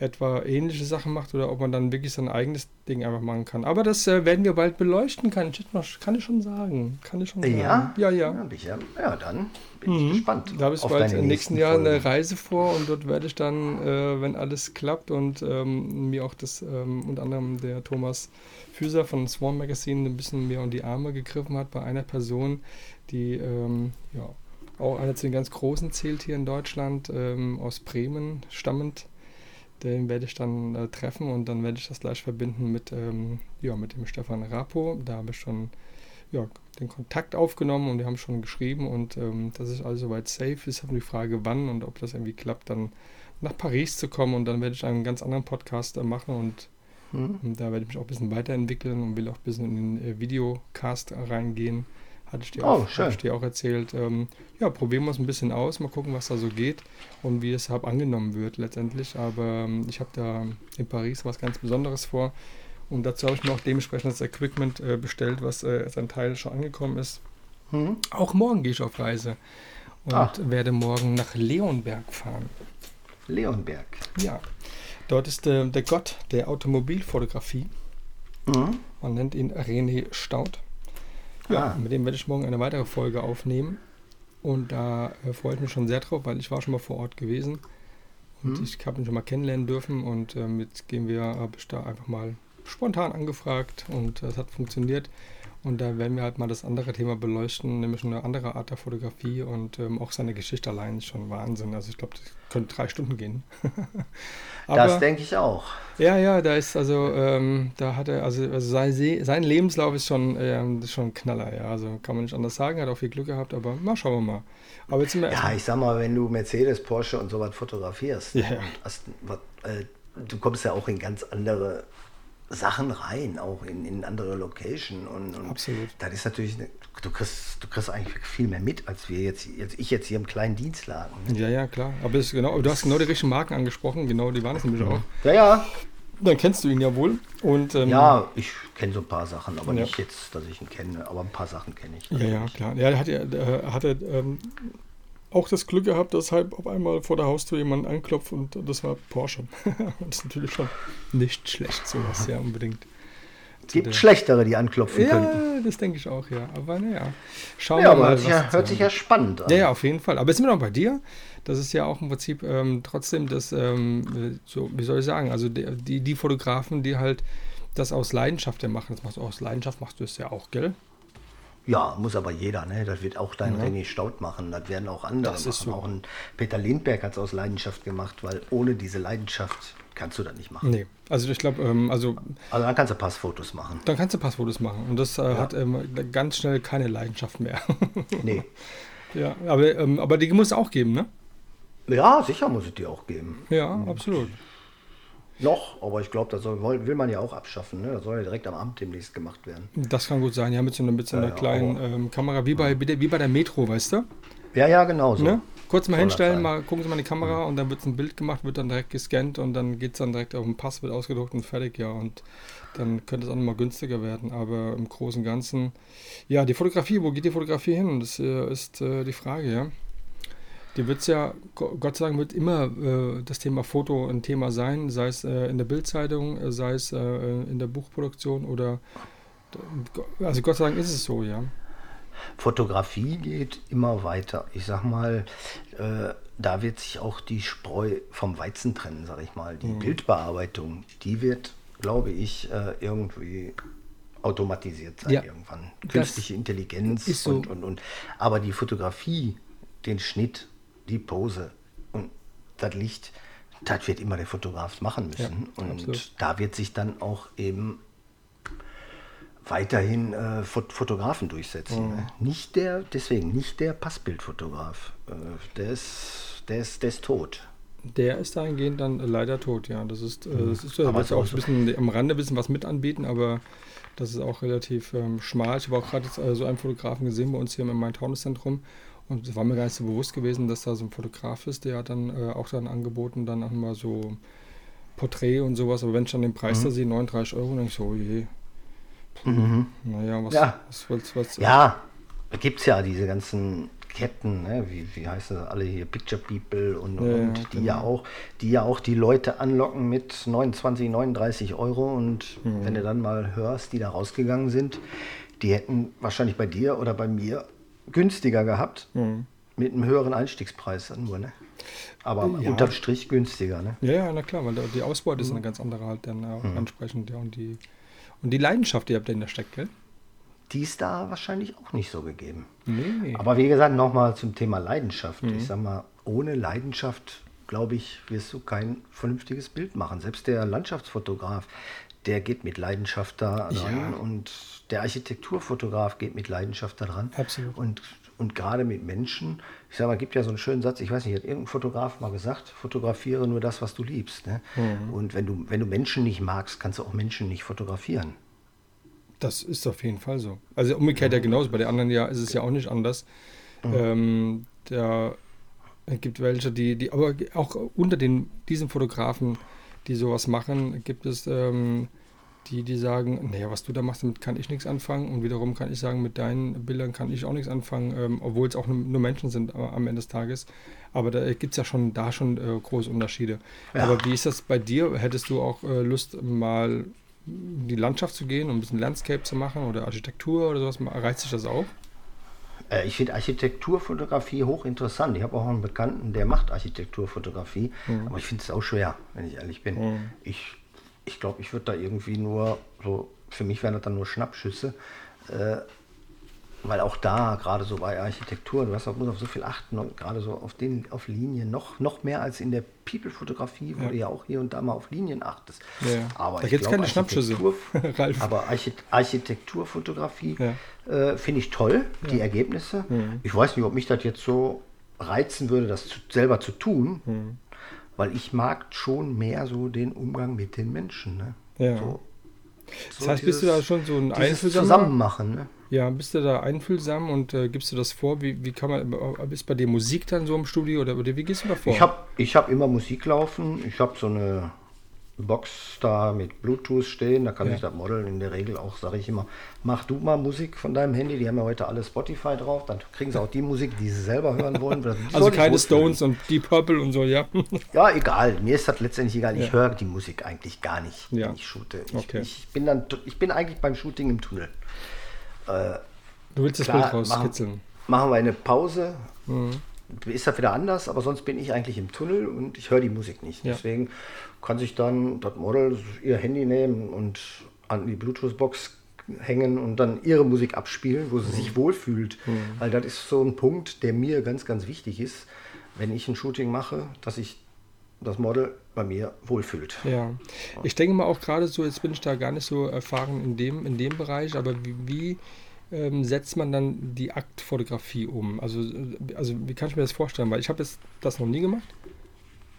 etwa ähnliche Sachen macht oder ob man dann wirklich sein eigenes Ding einfach machen kann. Aber das äh, werden wir bald beleuchten, kann ich, kann ich schon sagen. Kann ich schon sagen. Ja? Ja, ja. ich ja, ja, dann bin ich Mhm. gespannt. Da habe ich bald im nächsten Jahr Folgen. eine Reise vor und dort werde ich dann, äh, wenn alles klappt und ähm, mir auch das ähm, unter anderem der Thomas Füser von Swan Magazine ein bisschen mehr um die Arme gegriffen hat bei einer Person, die ähm, ja auch einer zu den ganz Großen zählt hier in Deutschland, ähm, aus Bremen stammend. Den werde ich dann äh, treffen und dann werde ich das gleich verbinden mit, ähm, ja, mit dem Stefan Rapo. Da habe ich schon ja, den Kontakt aufgenommen und wir haben schon geschrieben und ähm, das ist also soweit safe. Ist aber die Frage, wann und ob das irgendwie klappt, dann nach Paris zu kommen und dann werde ich einen ganz anderen Podcast äh, machen und, und da werde ich mich auch ein bisschen weiterentwickeln und will auch ein bisschen in den äh, Videocast reingehen. Hatte ich dir, Oh, auch, hatte ich dir auch erzählt. Ähm, ja, probieren wir es ein bisschen aus, mal gucken, was da so geht und wie es halt angenommen wird letztendlich. Aber ähm, ich habe da in Paris was ganz Besonderes vor. Und dazu habe ich mir auch dementsprechend das Equipment äh, bestellt, was äh, als ein Teil schon angekommen ist. Mhm. Auch morgen gehe ich auf Reise und Ah. werde morgen nach Leonberg fahren. Leonberg. Ja, dort ist äh, der Gott der Automobilfotografie. Mhm. Man nennt ihn René Staud. Ja, Ah. mit dem werde ich morgen eine weitere Folge aufnehmen. Und da äh, freue ich mich schon sehr drauf, weil ich war schon mal vor Ort gewesen. Und Mhm. ich habe ihn schon mal kennenlernen dürfen. Und ähm, jetzt gehen wir, habe ich da einfach mal spontan angefragt und es hat funktioniert. Und da werden wir halt mal das andere Thema beleuchten, nämlich eine andere Art der Fotografie und ähm, auch seine Geschichte allein ist schon Wahnsinn. Also ich glaube, das könnte drei Stunden gehen. Das denke ich auch. Ja, ja, da ist also, ähm, da hat er, also, also sein, Se- sein Lebenslauf ist schon, ähm, schon ein Knaller, ja. Also kann man nicht anders sagen, er hat auch viel Glück gehabt, aber mal schauen wir mal. Aber jetzt Ja, ich sag mal, wenn du Mercedes, Porsche und sowas fotografierst, Ja, ja. hast, was, äh, du kommst ja auch in ganz andere Sachen rein, auch in, in andere Location und, und Absolut. das ist natürlich, eine, du kriegst, du kriegst eigentlich viel mehr mit, als wir jetzt, jetzt ich jetzt hier im kleinen Dienstladen. Ne? Ja, ja, klar. Aber ist genau, du hast genau die richtigen Marken angesprochen, genau, die waren es nämlich auch. Ja, ja, Dann kennst du ihn ja wohl. Und, ähm, ja, ich kenne so ein paar Sachen, aber Ja. nicht jetzt, dass ich ihn kenne, aber ein paar Sachen kenne ich. Ja, ja, klar. Ja, er hat ja, er hatte ähm, auch das Glück gehabt, dass halt auf einmal vor der Haustür jemand anklopft und das war Porsche. das ist natürlich schon nicht schlecht, sowas, ja, unbedingt. Es gibt schlechtere, die anklopfen Ja, könnten. das denke ich auch, ja. Aber naja, schauen Ja, wir mal. hört sich, ja, hört sich ja spannend an. ja, ja, auf jeden Fall. Aber jetzt sind wir noch bei dir. Das ist ja auch im Prinzip ähm, trotzdem das, ähm, so, wie soll ich sagen, also die, die, die Fotografen, die halt das aus Leidenschaft ja machen. Das machst du aus Leidenschaft, machst du es ja auch, gell? Ja, muss aber jeder, ne? Das wird auch dein Ja. René Staud machen, das werden auch andere Das machen. ist so. Auch ein Peter Lindberg hat es aus Leidenschaft gemacht, weil ohne diese Leidenschaft kannst du das nicht machen. Nee. Also ich glaube, ähm, also Also dann kannst du Passfotos machen. dann kannst du Passfotos machen. Und das äh, hat ähm, ganz schnell keine Leidenschaft mehr. Nee. ja, aber, ähm, aber die muss es auch geben, ne? Ja, sicher muss es dir auch geben. Ja, absolut. Noch, aber ich glaube, das soll, will man ja auch abschaffen. Ne? Das soll ja direkt am Amt demnächst gemacht werden. Das kann gut sein, ja, mit so einer, mit so einer Ja, kleinen aber- ähm, Kamera, wie bei, wie bei der Metro, weißt du? Ja, ja, genau so. Ne? Kurz mal Soll hinstellen, mal gucken Sie mal in die Kamera und dann wird ein Bild gemacht, wird dann direkt gescannt und dann geht es dann direkt auf den Pass, wird ausgedruckt und fertig, ja. Und dann könnte es auch nochmal günstiger werden. Aber im Großen und Ganzen, ja, die Fotografie, wo geht die Fotografie hin? Das äh, ist äh, die Frage, ja. Die wird es ja, Go- Gott sei Dank, wird immer äh, das Thema Foto ein Thema sein, sei es äh, in der Bildzeitung, äh, sei es äh, in der Buchproduktion oder. Also Gott sei Dank ist es so, ja. Fotografie geht immer weiter. Ich sag mal, äh, da wird sich auch die Spreu vom Weizen trennen, sag ich mal. Die Mhm. Bildbearbeitung, die wird, glaube ich, äh, irgendwie automatisiert sein Ja. irgendwann. Künstliche Intelligenz so. und, und, und. Aber die Fotografie, den Schnitt, die Pose und das Licht, das wird immer der Fotograf machen müssen. Ja, und absolut. da wird sich dann auch eben weiterhin äh, Fot Fotografen durchsetzen. Mhm. Ne? Nicht der, deswegen nicht der Passbildfotograf. Äh, der, ist, der, ist, der ist tot. Der ist dahingehend dann leider tot, ja. Das ist, äh, das ist Aber ist auch auch ein bisschen am Rande ein bisschen was mit anbieten, aber das ist auch relativ ähm, schmal. Ich habe auch gerade jetzt, äh, so einen Fotografen gesehen bei uns hier im Main-Taunus-Zentrum und es war mir gar nicht so bewusst gewesen, dass da so ein Fotograf ist, der hat dann äh, auch dann angeboten, dann auch mal so Porträt und sowas, aber wenn ich dann den Preis da sehe, 39 Euro, dann denke ich so, oh je, naja, was, Ja. was, was, was Ja, da gibt es ja diese ganzen Ketten, ne? wie, wie heißen sie alle hier, Picture People und, und, Ja, ja, und die, genau. ja auch, die ja auch die Leute anlocken mit 29, 39 Euro und Mhm. wenn du dann mal hörst, die da rausgegangen sind, die hätten wahrscheinlich bei dir oder bei mir günstiger gehabt, Mhm. mit einem höheren Einstiegspreis dann nur, ne? Aber Ja. unterm Strich günstiger, ne? Ja, ja, na klar, weil die Ausbeute Mhm. ist eine ganz andere halt dann auch entsprechend, ja, und die und die Leidenschaft, die ihr dahinter steckt, gell? Die ist da wahrscheinlich auch nicht so gegeben. Nee. Aber wie gesagt, nochmal zum Thema Leidenschaft. Mhm. Ich sag mal, ohne Leidenschaft, glaube ich, wirst du kein vernünftiges Bild machen. Selbst der Landschaftsfotograf, der geht mit Leidenschaft da ran und der Architekturfotograf geht mit Leidenschaft da dran. Absolut. Und, und gerade mit Menschen, ich sag mal, gibt ja so einen schönen Satz, ich weiß nicht, hat irgendein Fotograf mal gesagt, fotografiere nur das, was du liebst. Ne? Mhm. Und wenn du, wenn du Menschen nicht magst, kannst du auch Menschen nicht fotografieren. Das ist auf jeden Fall so. Also umgekehrt ja genauso. Bei den anderen ja ist es ja auch nicht anders. Ähm, der, es gibt welche, die, die, aber auch unter den, diesen Fotografen, die sowas machen, gibt es ähm, die, die sagen, naja, was du da machst, damit kann ich nichts anfangen. Und wiederum kann ich sagen, mit deinen Bildern kann ich auch nichts anfangen, ähm, obwohl es auch nur, Menschen sind am Ende des Tages. Aber da gibt es ja schon da schon äh, große Unterschiede. Ja. Aber wie ist das bei dir? Hättest du auch äh, Lust, mal in die Landschaft zu gehen und ein bisschen Landscape zu machen oder Architektur oder sowas? Reizt sich das auch? Äh, Ich finde Architekturfotografie hochinteressant. Ich habe auch einen Bekannten, der macht Architekturfotografie, aber ich finde es auch schwer, wenn ich ehrlich bin. Ich, ich glaube, ich würde da irgendwie nur so, für mich wären das dann nur Schnappschüsse, äh, weil auch da, gerade so bei Architektur, du hast auch, musst auf so viel achten und gerade so auf, den, auf Linien, noch, noch mehr als in der People-Fotografie, wo Ja. du ja auch hier und da mal auf Linien achtest. Ja. Aber Da gibt's glaub, keine Schnappschüsse. Aber Archit Architekturfotografie Ja. äh, finde ich toll, die Ergebnisse. Ich weiß nicht, ob mich das jetzt so reizen würde, das zu, selber zu tun, Mhm. Weil ich mag schon mehr so den Umgang mit den Menschen. Ne? Ja. So, Das heißt, bist du da schon so ein dieses Einfühlsamer? Zusammenmachen. Ne? Ja, bist du da einfühlsam und äh, gibst du das vor? Wie, wie kann man, äh, ist bei dir Musik dann so im Studio oder, oder wie gehst du da vor? Ich habe ich hab immer Musik laufen. Ich habe so eine Box da mit Bluetooth stehen. Da kann Ja. sich das Model in der Regel auch, sage ich immer, mach du mal Musik von deinem Handy. Die haben ja heute alle Spotify drauf. Dann kriegen sie auch die Musik, die sie selber hören wollen. Also ich keine. Stones und Deep Purple und so, ja. Ja, egal. Mir ist das letztendlich egal. Ich Ja. höre die Musik eigentlich gar nicht, Ja. wenn ich shoote. Ich, Okay. ich, bin dann, ich bin eigentlich beim Shooting im Tunnel. Du willst das Klar, Bild rauskitzeln. Machen wir eine Pause. Mhm. Ist das wieder anders, aber sonst bin ich eigentlich im Tunnel und ich höre die Musik nicht. Deswegen kann sich dann das Model ihr Handy nehmen und an die Bluetooth-Box hängen und dann ihre Musik abspielen, wo sie Mhm. sich wohlfühlt. Weil das ist so ein Punkt, der mir ganz, ganz wichtig ist, wenn ich ein Shooting mache, dass sich das Model bei mir wohlfühlt. Ja, ich denke mal auch gerade so, jetzt bin ich da gar nicht so erfahren in dem, in dem Bereich, aber wie, wie ähm, setzt man dann die Aktfotografie um? Also, äh, also wie kann ich mir das vorstellen? Weil ich habe das noch nie gemacht,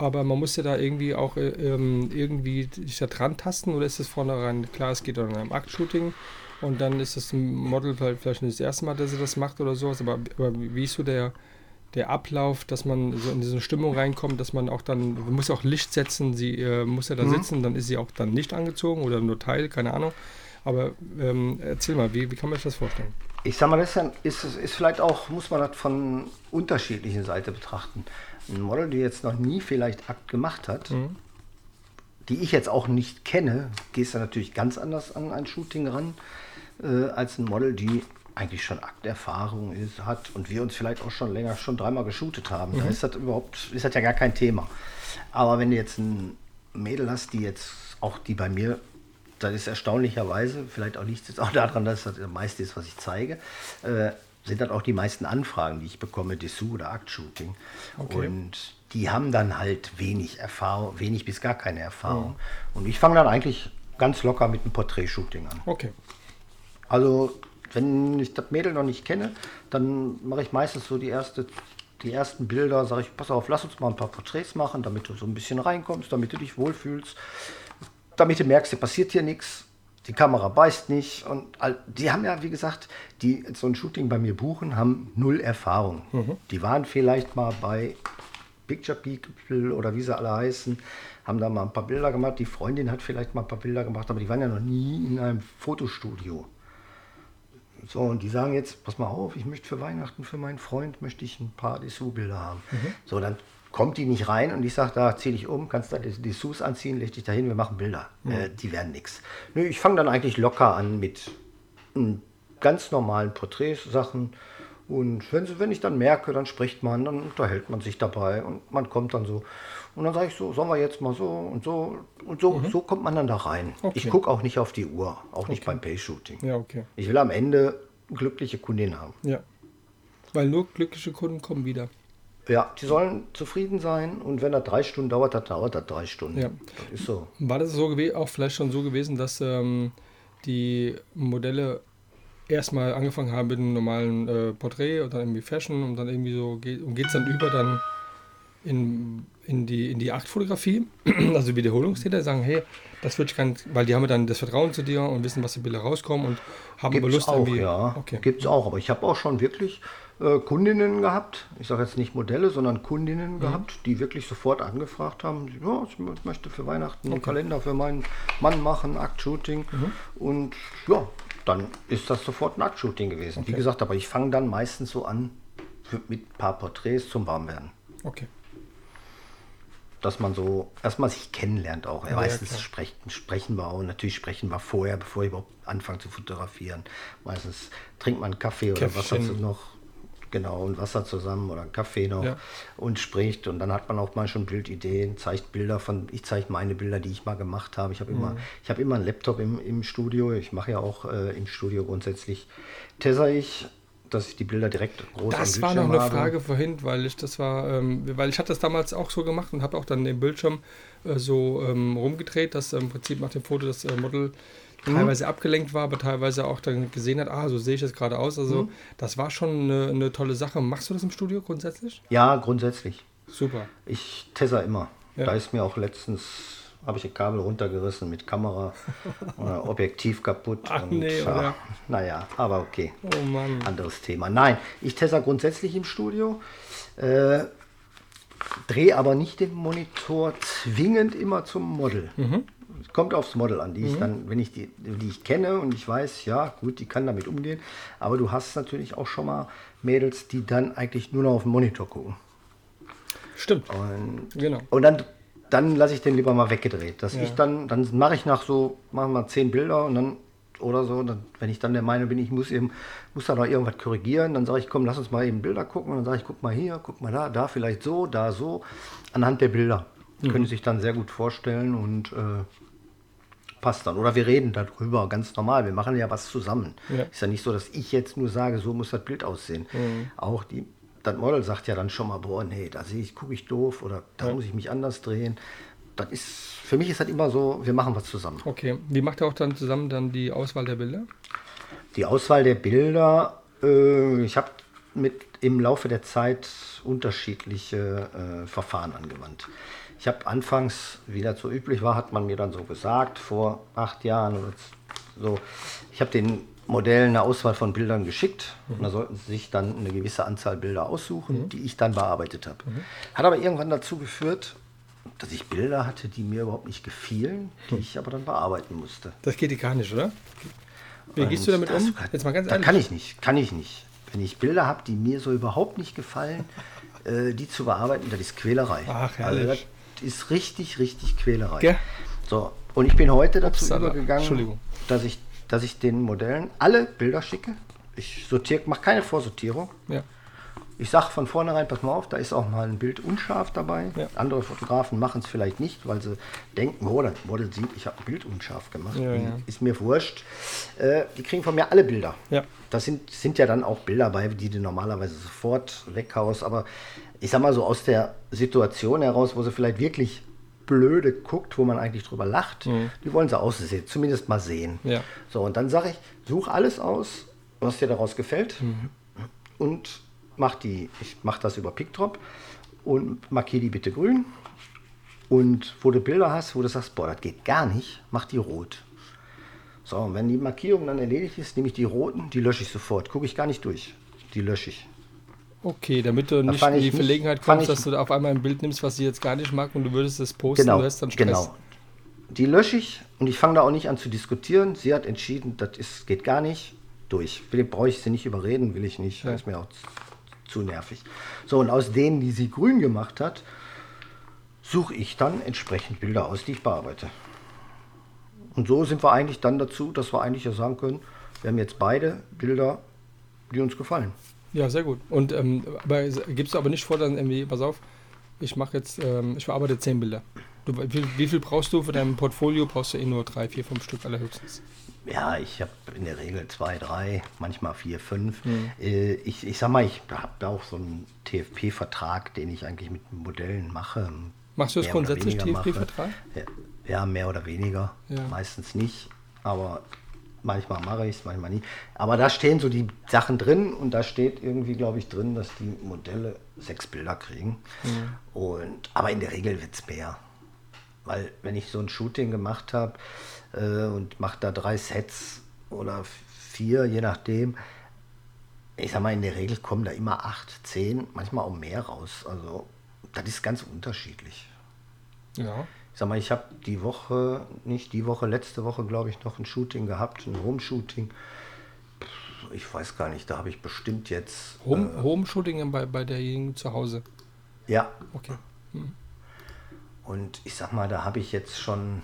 aber man muss ja da irgendwie auch äh, ähm, irgendwie sich da dran tasten oder ist das vornherein klar, es geht dann um Aktshooting und dann ist das ein Model vielleicht vielleicht nicht das erste Mal, dass sie das macht oder sowas, aber, aber wie ist so der, der Ablauf, dass man so in diese Stimmung reinkommt, dass man auch dann, man muss auch Licht setzen, sie äh, muss ja da Mhm. sitzen, dann ist sie auch dann nicht angezogen oder nur Teil, keine Ahnung. Aber ähm, erzähl mal, wie, wie kann man sich das vorstellen? Ich sag mal, das ist, ist vielleicht auch, muss man das von unterschiedlichen Seiten betrachten. Ein Model, die jetzt noch nie vielleicht Akt gemacht hat, die ich jetzt auch nicht kenne, gehst du natürlich ganz anders an ein Shooting ran, äh, als ein Model, die eigentlich schon Akterfahrung ist, hat und wir uns vielleicht auch schon länger, schon dreimal geshootet haben. Da ist das überhaupt, ist das ja gar kein Thema. Aber wenn du jetzt ein Mädel hast, die jetzt auch die bei mir, das ist erstaunlicherweise, vielleicht auch liegt es auch daran, dass das das meiste ist, was ich zeige, äh, sind das auch die meisten Anfragen, die ich bekomme, Dessous oder Aktshooting. Okay. Und die haben dann halt wenig Erfahrung, wenig bis gar keine Erfahrung. Und ich fange dann eigentlich ganz locker mit einem Porträtshooting an. Okay. Also, wenn ich das Mädel noch nicht kenne, dann mache ich meistens so die, erste, die ersten Bilder, sage ich, pass auf, lass uns mal ein paar Porträts machen, damit du so ein bisschen reinkommst, damit du dich wohlfühlst, damit du merkst, dir passiert hier nichts, die Kamera beißt nicht. Und die haben ja, wie gesagt, die so ein Shooting bei mir buchen, haben null Erfahrung. Die waren vielleicht mal bei Picture People oder wie sie alle heißen, haben da mal ein paar Bilder gemacht. Die Freundin hat vielleicht mal ein paar Bilder gemacht, aber die waren ja noch nie in einem Fotostudio. So, und die sagen jetzt, pass mal auf, ich möchte für Weihnachten für meinen Freund möchte ich ein paar Dessous-Bilder haben. So, dann kommt die nicht rein und ich sage, da zieh dich um, kannst da die Dessous anziehen, leg dich dahin, wir machen Bilder. Äh, die werden nichts. Nö, ich fange dann eigentlich locker an mit ganz normalen Porträtsachen. Und wenn, sie- wenn ich dann merke, dann spricht man, dann unterhält man sich dabei und man kommt dann so. Und dann sage ich so, sollen wir jetzt mal so und so. Und so, so kommt man dann da rein. Okay. Ich gucke auch nicht auf die Uhr, auch nicht beim Pay-Shooting. Ja, okay. Ich will am Ende glückliche Kundin haben. Ja. Weil nur glückliche Kunden kommen wieder. Ja, die sollen zufrieden sein und wenn das drei Stunden dauert, dann dauert das drei Stunden. Ja. Das ist so. War das so auch vielleicht schon so gewesen, dass ähm, die Modelle erstmal angefangen haben mit einem normalen äh, Porträt und dann irgendwie Fashion und dann irgendwie so geht und geht es dann über dann in, in die in die Achtfotografie, also Wiederholungstäter sagen, hey, das würde ich gerne, weil die haben dann das Vertrauen zu dir und wissen, was für Bilder rauskommen und haben aber Gibt's Lust auch, irgendwie. ja. Okay. Gibt's auch, aber ich habe auch schon wirklich äh, Kundinnen gehabt, ich sage jetzt nicht Modelle, sondern Mhm. Kundinnen gehabt, die wirklich sofort angefragt haben, ja, ich mö- möchte für Weihnachten einen Kalender für meinen Mann machen, Aktshooting. Mhm. Und ja, dann ist das sofort ein Aktshooting gewesen. Wie gesagt, aber ich fange dann meistens so an für- mit ein paar Porträts zum Warmwerden. Okay. Dass man so erstmal sich kennenlernt auch. Ja, Ja, meistens klar. sprechen, sprechen wir auch, natürlich sprechen wir vorher, bevor ich überhaupt anfange zu fotografieren. Meistens trinkt man Kaffee oder Wasser noch, genau, und Wasser zusammen oder Kaffee noch Ja. und spricht und dann hat man auch mal schon Bildideen, zeigt Bilder von, ich zeige meine Bilder, die ich mal gemacht habe. Ich habe Mhm. immer, ich habe immer einen Laptop im, im Studio. Ich mache ja auch äh, im Studio grundsätzlich, tesser ich, dass ich die Bilder direkt groß Das war noch eine habe. Frage vorhin, weil ich das war, ähm, weil ich hatte das damals auch so gemacht und habe auch dann den Bildschirm äh, so ähm, rumgedreht, dass im Prinzip nach dem Foto das äh, Model Mhm. teilweise abgelenkt war, aber teilweise auch dann gesehen hat, ah, so sehe ich das gerade aus. Also Mhm. das war schon eine, eine tolle Sache. Machst du das im Studio grundsätzlich? Ja, grundsätzlich. Super. Ich tesser immer. Ja. Da ist mir auch letztens, habe ich ein Kabel runtergerissen mit Kamera, Objektiv kaputt. Ach nee, ja? Naja, aber okay. Oh Mann. Anderes Thema. Nein, ich tesser grundsätzlich im Studio. Äh, drehe aber nicht den Monitor zwingend immer zum Model. Mhm. Es Kommt aufs Model an, die ich dann, wenn ich die, die ich kenne und ich weiß, ja, gut, die kann damit umgehen. Aber du hast natürlich auch schon mal Mädels, die dann eigentlich nur noch auf den Monitor gucken. Stimmt. Und Genau. und dann, dann lasse ich den lieber mal weggedreht. Dass Ja. ich dann, dann mache ich nach so, machen wir zehn Bilder und dann oder so, dann, wenn ich dann der Meinung bin, ich muss eben, muss da noch irgendwas korrigieren, dann sage ich, komm, lass uns mal eben Bilder gucken und dann sage ich, guck mal hier, guck mal da, da vielleicht so, da so, anhand der Bilder. Mhm. Können Sie sich dann sehr gut vorstellen und äh, passt dann. Oder wir reden darüber, ganz normal. Wir machen ja was zusammen. Ja. Ist ja nicht so, dass ich jetzt nur sage, so muss das Bild aussehen. Mhm. Auch die, das Model sagt ja dann schon mal, boah, nee, da sehe ich, gucke ich doof oder da Ja. muss ich mich anders drehen. Das ist, für mich ist das immer so, wir machen was zusammen. Okay. Wie macht ihr auch dann zusammen dann die Auswahl der Bilder? Die Auswahl der Bilder, äh, ich habe mit im Laufe der Zeit unterschiedliche äh, Verfahren angewandt. Ich habe anfangs, wie das so üblich war, hat man mir dann so gesagt, vor acht Jahren oder so, ich habe den Modellen eine Auswahl von Bildern geschickt. Und da sollten sie sich dann eine gewisse Anzahl Bilder aussuchen, die ich dann bearbeitet habe. Hat aber irgendwann dazu geführt, dass ich Bilder hatte, die mir überhaupt nicht gefielen, die ich aber dann bearbeiten musste. Das geht dir gar nicht, oder? Wie gehst du damit um? kann- Jetzt mal ganz ehrlich. kann ich nicht, kann ich nicht. Wenn ich Bilder habe, die mir so überhaupt nicht gefallen, äh, die zu bearbeiten, das ist Quälerei. Ach, also das ist richtig, richtig Quälerei. Gell? So, und ich bin heute dazu Upsala. übergegangen, dass ich, dass ich den Modellen alle Bilder schicke. Ich sortiere, mache keine Vorsortierung. Ja. Ich sage von vornherein, pass mal auf, da ist auch mal ein Bild unscharf dabei. Ja. Andere Fotografen machen es vielleicht nicht, weil sie denken, oh, das Model sieht, ich habe ein Bild unscharf gemacht. Ja, ja. Ist mir wurscht. Äh, die kriegen von mir alle Bilder. Ja. Das sind, sind ja dann auch Bilder bei, die du normalerweise sofort weghaust. Aber ich sag mal so aus der Situation heraus, wo sie vielleicht wirklich blöde guckt, wo man eigentlich drüber lacht, die wollen sie aussehen, zumindest mal sehen. Mhm. Ja. So, und dann sage ich, such alles aus, was dir daraus gefällt Mhm. und mach die, ich mache das über PickDrop und markiere die bitte grün. Und wo du Bilder hast, wo du sagst, boah, das geht gar nicht, mach die rot. So, und wenn die Markierung dann erledigt ist, nehme ich die roten, die lösche ich sofort. Gucke ich gar nicht durch. Die lösche ich. Okay, damit du nicht in die nicht- Verlegenheit fand kommst, dass du da auf einmal ein Bild nimmst, was sie jetzt gar nicht mag und du würdest es posten Genau, und hast dann Stress. genau. Die lösche ich und ich fange da auch nicht an zu diskutieren. Sie hat entschieden, das ist, geht gar nicht. Durch. Brauche ich sie nicht überreden, will ich nicht. Ja. Das ist mir auch zu, zu nervig. So, und aus denen, die sie grün gemacht hat, suche ich dann entsprechend Bilder aus, die ich bearbeite. Und so sind wir eigentlich dann dazu, dass wir eigentlich ja sagen können, wir haben jetzt beide Bilder, die uns gefallen. Ja, sehr gut. Und ähm, aber gibst du aber nicht vor, dann irgendwie, pass auf, ich mache jetzt, ähm, ich bearbeite zehn Bilder. Du, wie, viel- wie viel brauchst du für dein Portfolio? Brauchst du eh nur drei, vier, fünf Stück allerhöchstens. Ja, ich habe in der Regel zwei, drei, manchmal vier, fünf. Äh, ich, ich sag mal, ich habe auch so einen TFP-Vertrag, den ich eigentlich mit Modellen mache. Machst du das grundsätzlich. TFP-Vertrag? Ja, ja, mehr oder weniger. Ja. Meistens nicht, aber manchmal mache ich es, manchmal nicht. Aber da stehen so die Sachen drin und da steht irgendwie, glaube ich, drin, dass die Modelle sechs Bilder kriegen. Und, aber in der Regel wird es mehr. Weil wenn ich so ein Shooting gemacht habe äh, und mache da drei Sets oder vier, je nachdem, ich sag mal, in der Regel kommen da immer acht, zehn, manchmal auch mehr raus. Also das ist ganz unterschiedlich. Ja. Ich sag mal, ich habe die Woche, nicht die Woche, letzte Woche, glaube ich, noch ein Shooting gehabt, ein Home-Shooting. Ich weiß gar nicht, da habe ich bestimmt jetzt. Home, Home-Shooting bei, bei derjenigen zu Hause. Äh, ja, Okay. und ich sag mal, da habe ich jetzt schon,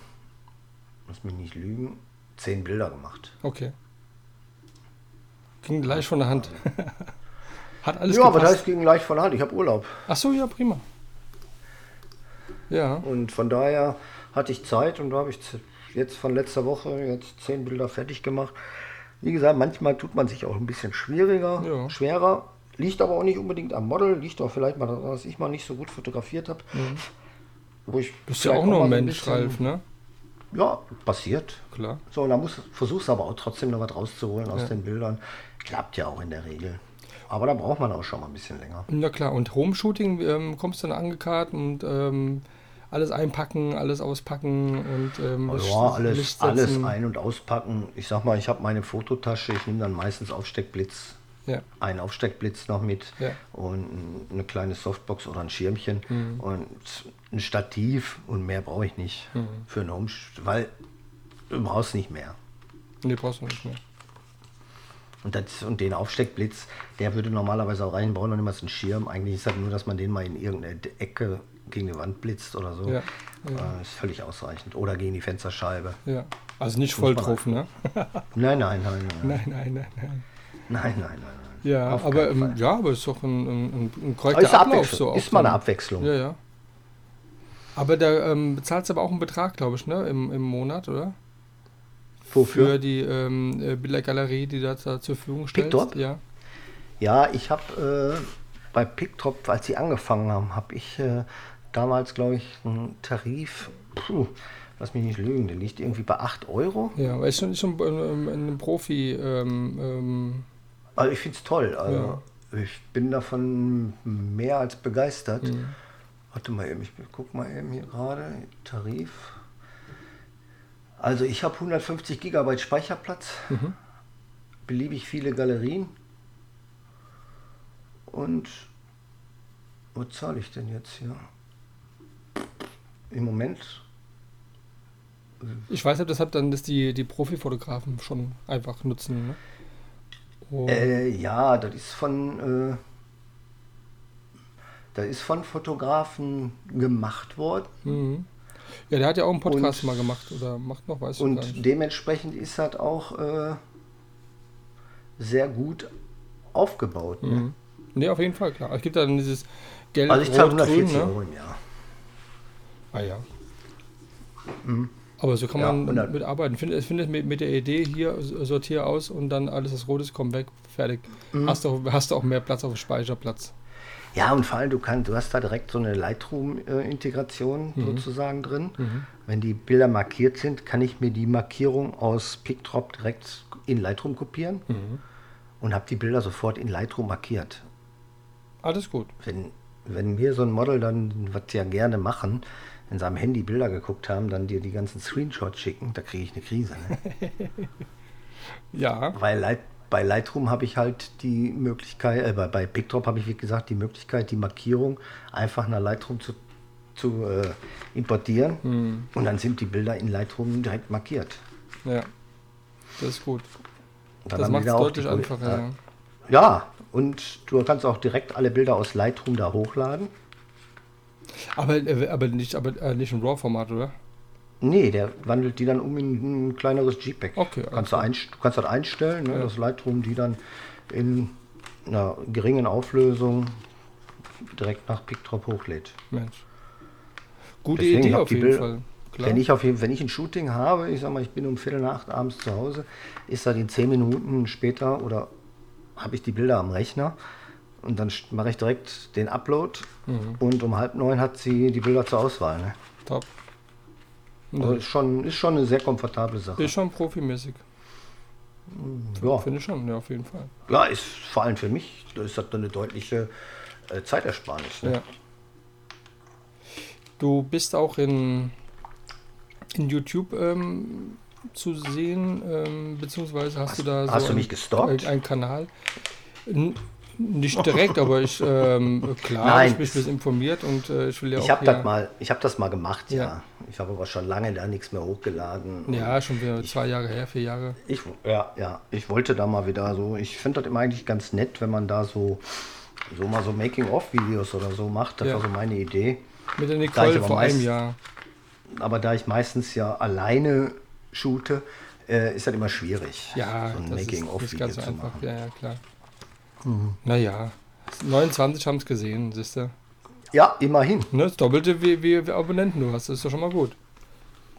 muss mich nicht lügen, zehn Bilder gemacht. Okay. Ging gleich von der Hand. Hat alles ja, aber gepasst. das ging leicht von der Hand. Ich habe Urlaub. Ach so, ja, prima. Ja, Und von daher hatte ich Zeit und da habe ich jetzt von letzter Woche jetzt zehn Bilder fertig gemacht. Wie gesagt, manchmal tut man sich auch ein bisschen schwieriger, Ja. schwerer. Liegt aber auch nicht unbedingt am Model, liegt auch vielleicht mal daran, dass ich mal nicht so gut fotografiert habe. Wo ich Mhm. bist ja auch nur ein Mensch, bisschen- Ralf, ne? Ja, passiert. Klar. So, und da muss, versuchst aber auch trotzdem noch was rauszuholen aus Ja. den Bildern. Klappt ja auch in der Regel. Aber da braucht man auch schon mal ein bisschen länger. Na klar, und Home-Shooting ähm, kommst dann angekarrt und ähm, alles einpacken, alles auspacken und ähm, Licht- Ja, alles, Licht alles ein- und auspacken. Ich sag mal, ich habe meine Fototasche, ich nehme dann meistens Aufsteckblitz, Ja, einen Aufsteckblitz noch mit Ja. und eine kleine Softbox oder ein Schirmchen Mhm. und ein Stativ und mehr brauche ich nicht Mhm. für einen Home, weil du brauchst nicht mehr. nee, brauchst du nicht mehr. Und, das, und den Aufsteckblitz, der würde normalerweise auch rein, braucht noch niemals einen Schirm. Eigentlich ist das nur, dass man den mal in irgendeine Ecke gegen die Wand blitzt oder so. Ja, Äh, ist völlig ausreichend. Oder gegen die Fensterscheibe. Ja, also nicht voll drauf, ne? Nein, nein, nein, nein. Nein, nein, nein, nein. Nein, nein, nein. Ja, Auf aber ähm, ja, aber ist doch ein, ein, ein, korrekter ist, Ablauf. So ist mal eine. Abwechslung. Ja, ja. Aber da ähm, bezahlst du aber auch einen Betrag, glaube ich, ne? Im, Im Monat, oder? Für Wofür? die ähm, äh, Bildergalerie, die du da zur Verfügung stellst. Pickdrop? Ja. Ja, ich habe äh, bei PickDrop, als sie angefangen haben, habe ich äh, damals, glaube ich, einen Tarif, puh, lass mich nicht lügen, der liegt irgendwie bei 8 Euro. Ja, aber ist schon, ist schon ein, ein, ein Profi. Ähm, ähm, Also ich finde es toll. Also Ich bin davon mehr als begeistert. Mhm. Warte mal eben, ich guck mal eben hier gerade, Tarif. Also ich habe 150 Gigabyte Speicherplatz. Mhm. beliebig viele Galerien. Und was zahle ich denn jetzt hier? Im Moment. Ich weiß nicht, das hat dann das die, die Profifotografen schon einfach nutzen. Ne? Oh. Äh, ja, das ist von. Äh, das ist von Fotografen gemacht worden. Mhm. Ja, der hat ja auch einen Podcast und, mal gemacht oder macht noch, weiß ich Und dementsprechend ist das auch äh, sehr gut aufgebaut. Ne? Mhm. Ne, auf jeden Fall, klar. Es gibt dann dieses Gelb, Also ich zahle 140 ne? Euro im Jahr. Ah ja. Mhm. Aber so kann man ja, mitarbeiten. Ich finde, ich finde mit, mit der Idee hier, sortiere aus und dann alles, was rot ist, kommt weg, fertig. Mhm. Hast, du, hast du auch mehr Platz auf dem Speicherplatz. Ja, und vor allem, du, kannst, du hast da direkt so eine Lightroom-Integration mhm. sozusagen drin. Mhm. Wenn die Bilder markiert sind, kann ich mir die Markierung aus PicDrop direkt in Lightroom kopieren mhm. und habe die Bilder sofort in Lightroom markiert. Alles gut. Wenn, wenn mir so ein Model dann, was ja gerne machen, wenn sie am Handy Bilder geguckt haben, dann dir die ganzen Screenshots schicken, da kriege ich eine Krise. Ne? ja. Weil Light, bei Lightroom habe ich halt die Möglichkeit, äh, bei, bei PicDrop habe ich wie gesagt die Möglichkeit, die Markierung einfach nach Lightroom zu, zu äh, importieren mhm. und dann sind die Bilder in Lightroom direkt markiert. Ja, das ist gut. das macht es deutlich einfacher. Ja. ja, und du kannst auch direkt alle Bilder aus Lightroom da hochladen. Aber, äh, aber nicht, aber äh, nicht im RAW-Format, oder? Nee, der wandelt die dann um in ein kleineres JPEG. Okay. Kannst du, du kannst das einstellen, ne, ja. das Lightroom die dann in einer geringen Auflösung direkt nach PicDrop hochlädt. Mensch. Gute Deswegen Idee auf jeden Bilder, Fall. Klar. Wenn ich, auf wenn ich ein Shooting habe, ich sag mal, ich bin um Viertel nach acht abends zu Hause, ist das in zehn Minuten später oder habe ich die Bilder am Rechner und dann mache ich direkt den Upload mhm. und um halb neun hat sie die Bilder zur Auswahl. Ne? Top. Also ist, schon, ist schon eine sehr komfortable Sache. Ist schon profimäßig. Ja. Finde ich schon, ja, auf jeden Fall. Ja, ist vor allem für mich, das ist halt eine deutliche äh, Zeitersparnis. Ne? Ja. Du bist auch in, in YouTube ähm, zu sehen, ähm, beziehungsweise hast, hast, du da so hast du mich gestalkt? einen Kanal. N nicht direkt, aber ich, ähm, klar, Nein. ich mich informiert und äh, ich will ja ich auch. das mal, ich habe das mal gemacht, ja. ja. Ich habe aber schon lange da nichts mehr hochgeladen. Ja, schon wieder ich, zwei Jahre her, vier Jahre. Ich, ja, ja, ich wollte da mal wieder so. Ich finde das immer eigentlich ganz nett, wenn man da so, so mal so Making-of-Videos oder so macht. Das ja. war so meine Idee. Mit der Nicole vor meist, einem Jahr. Aber da ich meistens ja alleine shoote, äh, ist das immer schwierig, ja, so ein Making-of-Video so zu einfach. machen. Ja, ja, klar. Mhm. Naja, 29 haben es gesehen, siehst du. Ja, immerhin. Ne, das Doppelte, wie, wie, wie Abonnenten du hast, das ist doch schon mal gut.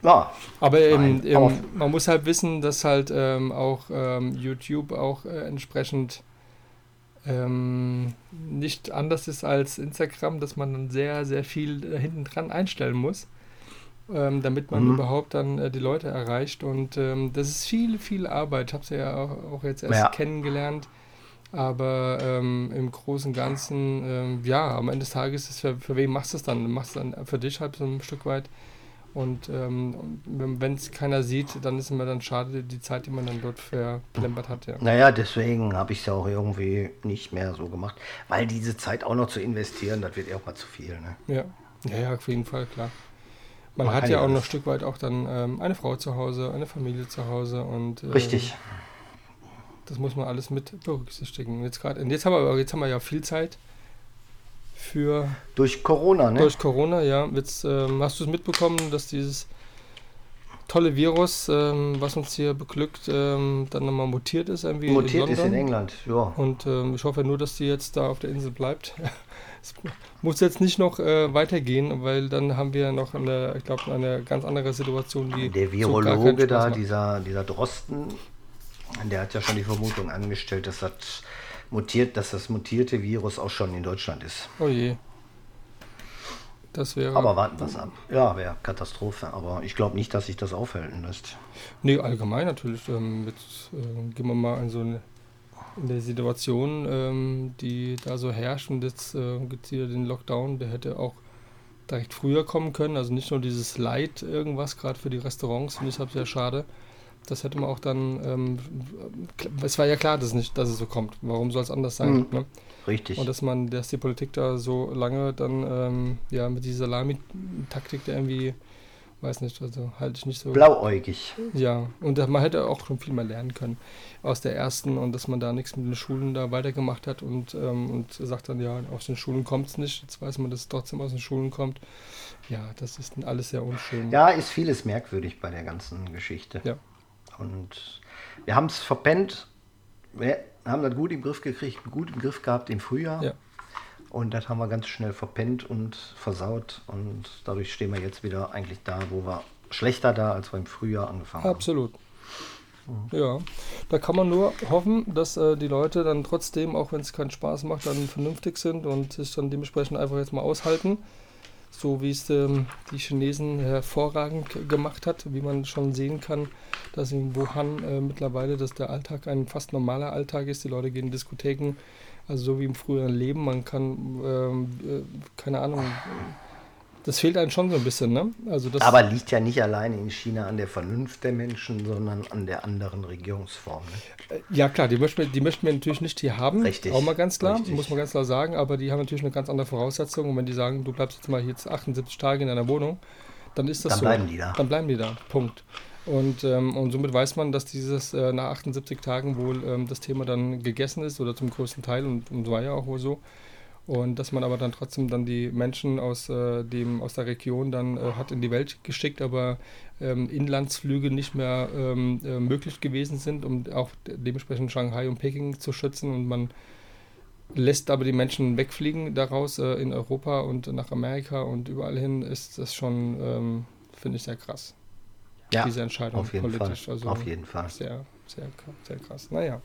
Ja. Aber eben, eben, man muss halt wissen, dass halt ähm, auch ähm, YouTube auch äh, entsprechend ähm, nicht anders ist als Instagram, dass man dann sehr, sehr viel äh, hinten dran einstellen muss, ähm, damit man mhm. überhaupt dann äh, die Leute erreicht. Und ähm, das ist viel, viel Arbeit. Ich habe es ja auch, auch, jetzt erst ja. kennengelernt aber ähm, im Großen und Ganzen, ähm, ja, am Ende des Tages ist für, für wen machst du es dann? Du machst es dann für dich halt so ein Stück weit. Und ähm, wenn es keiner sieht, dann ist immer dann schade, die Zeit, die man dann dort verplempert hat. Ja. Naja, deswegen habe ich es ja auch irgendwie nicht mehr so gemacht. Weil diese Zeit auch noch zu investieren, das wird ja auch mal zu viel. Ne? Ja. ja, ja, auf jeden Fall, klar. Man, man hat ja auch noch ein Stück weit auch dann ähm, eine Frau zu Hause, eine Familie zu Hause und. Ähm, Richtig. Das muss man alles mit berücksichtigen. Jetzt, grad, jetzt, haben wir, jetzt haben wir ja viel Zeit für. Durch Corona, ne? Durch Corona, ja. Jetzt ähm, hast du es mitbekommen, dass dieses tolle Virus, ähm, was uns hier beglückt, ähm, dann nochmal mutiert ist. Irgendwie mutiert in ist in England, ja. Und ähm, ich hoffe nur, dass die jetzt da auf der Insel bleibt. es muss jetzt nicht noch äh, weitergehen, weil dann haben wir noch eine, ich glaube, eine ganz andere Situation. Die der Virologe da, dieser, dieser Drosten, der hat ja schon die Vermutung angestellt, dass das mutiert, dass das mutierte Virus auch schon in Deutschland ist. Oh je. Das wäre. Aber warten wir es ab. Ja, wäre Katastrophe. Aber ich glaube nicht, dass sich das aufhalten lässt. Nee, allgemein natürlich. Ähm, jetzt äh, gehen wir mal in so eine in der Situation, ähm, die da so herrscht. Und jetzt äh, gibt es hier den Lockdown, der hätte auch direkt früher kommen können. Also nicht nur dieses Leid irgendwas, gerade für die Restaurants, finde ich halt sehr schade Das hätte man auch dann, ähm, es war ja klar, dass, nicht, dass es so kommt. Warum soll es anders sein? Mhm. Ne? Richtig. Und dass man, dass die Politik da so lange dann ähm, ja mit dieser Salami-Taktik da irgendwie weiß nicht, also halte ich nicht so. Blauäugig. Ja, und man hätte auch schon viel mehr lernen können aus der ersten und dass man da nichts mit den Schulen da weitergemacht hat und, ähm, und sagt dann, ja, aus den Schulen kommt es nicht. Jetzt weiß man, dass es trotzdem aus den Schulen kommt. Ja, das ist alles sehr unschön. Ja, ist vieles merkwürdig bei der ganzen Geschichte. Ja. Und wir haben es verpennt. Wir haben das gut im Griff gekriegt, gut im Griff gehabt im Frühjahr. Ja. Und das haben wir ganz schnell verpennt und versaut. Und dadurch stehen wir jetzt wieder eigentlich da, wo wir schlechter da, als wir im Frühjahr angefangen haben. Absolut. Ja, da kann man nur hoffen, dass äh, die Leute dann trotzdem, auch wenn es keinen Spaß macht, dann vernünftig sind und sich dann dementsprechend einfach jetzt mal aushalten. So wie es ähm, die Chinesen hervorragend gemacht hat, wie man schon sehen kann, dass in Wuhan äh, mittlerweile dass der Alltag ein fast normaler Alltag ist. Die Leute gehen in Diskotheken, also so wie im früheren Leben. Man kann, ähm, äh, keine Ahnung, das fehlt einem schon so ein bisschen, ne? Also das Aber liegt ja nicht alleine in China an der Vernunft der Menschen, sondern an der anderen Regierungsform. Ne? Äh, ja, klar, die möchten, wir, die möchten wir natürlich nicht hier haben. Richtig. Auch mal ganz klar, Richtig. muss man ganz klar sagen. Aber die haben natürlich eine ganz andere Voraussetzung. Und wenn die sagen, du bleibst jetzt mal jetzt 78 Tage in deiner Wohnung, dann ist das dann so. Dann bleiben die da. Dann bleiben die da. Punkt. Und, ähm, und somit weiß man, dass dieses äh, nach 78 Tagen wohl ähm, das Thema dann gegessen ist oder zum größten Teil und, und war ja auch wohl so. Und dass man aber dann trotzdem dann die Menschen aus, äh, dem, aus der Region dann äh, hat in die Welt geschickt, aber ähm, Inlandsflüge nicht mehr ähm, äh, möglich gewesen sind, um auch dementsprechend Shanghai und Peking zu schützen. Und man lässt aber die Menschen wegfliegen daraus äh, in Europa und nach Amerika und überall hin, ist das schon, ähm, finde ich, sehr krass ja, diese Entscheidung auf jeden politisch. Fall. Also auf jeden Fall. Sehr, sehr, sehr krass. Naja.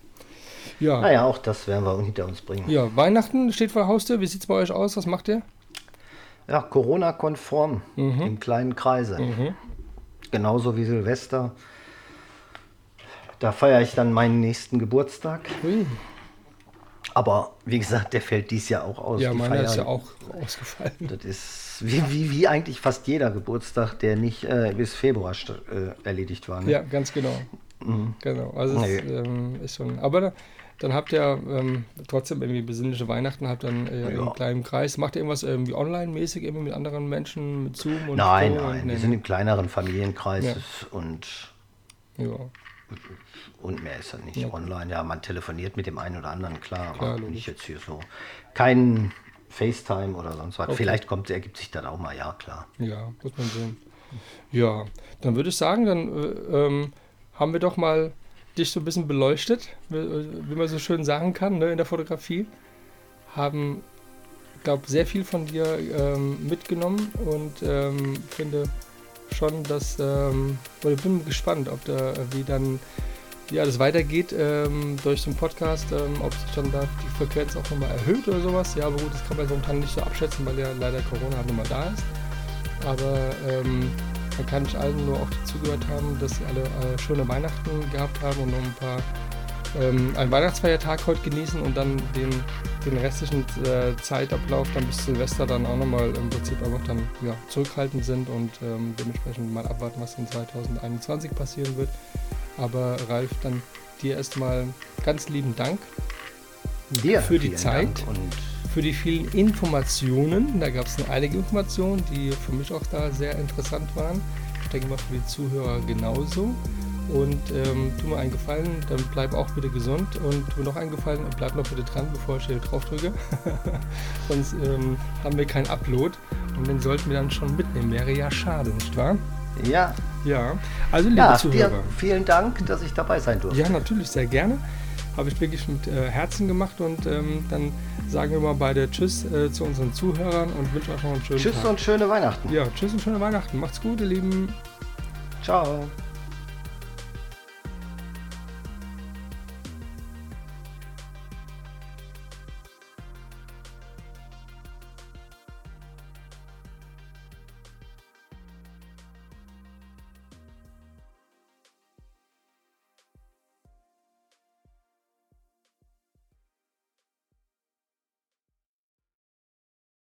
Ja. Naja, auch das werden wir hinter uns bringen. Ja, Weihnachten steht vor der Haustür. Wie sieht es bei euch aus? Was macht ihr? Ja, Corona-konform Mhm. im kleinen Kreise. Mhm. Genauso wie Silvester. Da feiere ich dann meinen nächsten Geburtstag. Ui. Aber wie gesagt, der fällt dies Jahr auch aus. Ja, Die meiner ist feiern- ja auch ausgefallen. Das ist wie, wie, wie eigentlich fast jeder Geburtstag, der nicht äh, bis Februar äh, erledigt war. Ne? Ja, ganz genau. Genau. Also Nee. es ähm, ist schon. Aber da, dann habt ihr ähm, trotzdem irgendwie besinnliche Weihnachten, habt dann äh, Ja. einen kleinen Kreis. Macht ihr irgendwas irgendwie online-mäßig, irgendwie mit anderen Menschen, mit Zoom und Nein, Co. nein, und, wir sind im kleineren Familienkreis und, ja. und mehr ist das nicht Ja. online. Ja, man telefoniert mit dem einen oder anderen, klar, Klar, aber logisch. nicht jetzt hier so. Kein FaceTime oder sonst was. Okay. Vielleicht kommt, ergibt sich dann auch mal, ja, klar. Ja, muss man sehen. Ja, dann würde ich sagen, dann äh, ähm, haben wir doch mal dich so ein bisschen beleuchtet, wie, man so schön sagen kann, ne, in der Fotografie. Haben, glaube sehr viel von dir ähm, mitgenommen und ähm, finde schon, dass, ähm, oder bin gespannt, ob da, wie dann ja, das weitergeht ähm, durch den Podcast, ähm, ob sich dann da die Frequenz auch nochmal erhöht oder sowas. Ja, aber gut, das kann man momentan nicht so abschätzen, weil ja leider Corona nochmal da ist. Aber ähm, dann kann ich allen nur auch zugehört haben, dass sie alle äh, schöne Weihnachten gehabt haben und noch ein paar ähm, einen Weihnachtsfeiertag heute genießen und dann den, den restlichen äh, Zeitablauf dann bis Silvester dann auch nochmal im Prinzip einfach dann ja, zurückhaltend sind und ähm, dementsprechend mal abwarten, was in 2021 passieren wird. Aber Ralf, dann dir erstmal ganz lieben Dank Dir Für die Zeit. Und für die vielen Informationen. Da gab es einige Informationen, die für mich auch da sehr interessant waren. Ich denke mal für die Zuhörer genauso. Und ähm, tu mir einen Gefallen, dann bleib auch bitte gesund und tu mir noch einen Gefallen, bleib noch bitte dran, bevor ich hier drauf drücke. Sonst ähm, haben wir keinen Upload und den sollten wir dann schon mitnehmen. Wäre ja schade, nicht wahr? ja, Ja, also liebe ja Zuhörer. dir vielen Dank, dass ich dabei sein durfte. Ja, natürlich, sehr gerne. Habe ich wirklich mit äh, Herzen gemacht und ähm, dann sagen wir mal beide Tschüss äh, zu unseren Zuhörern und wünschen euch noch einen schönen Tschüss Tag. und schöne Weihnachten. Ja, Tschüss und schöne Weihnachten. Macht's gut, ihr Lieben. Ciao.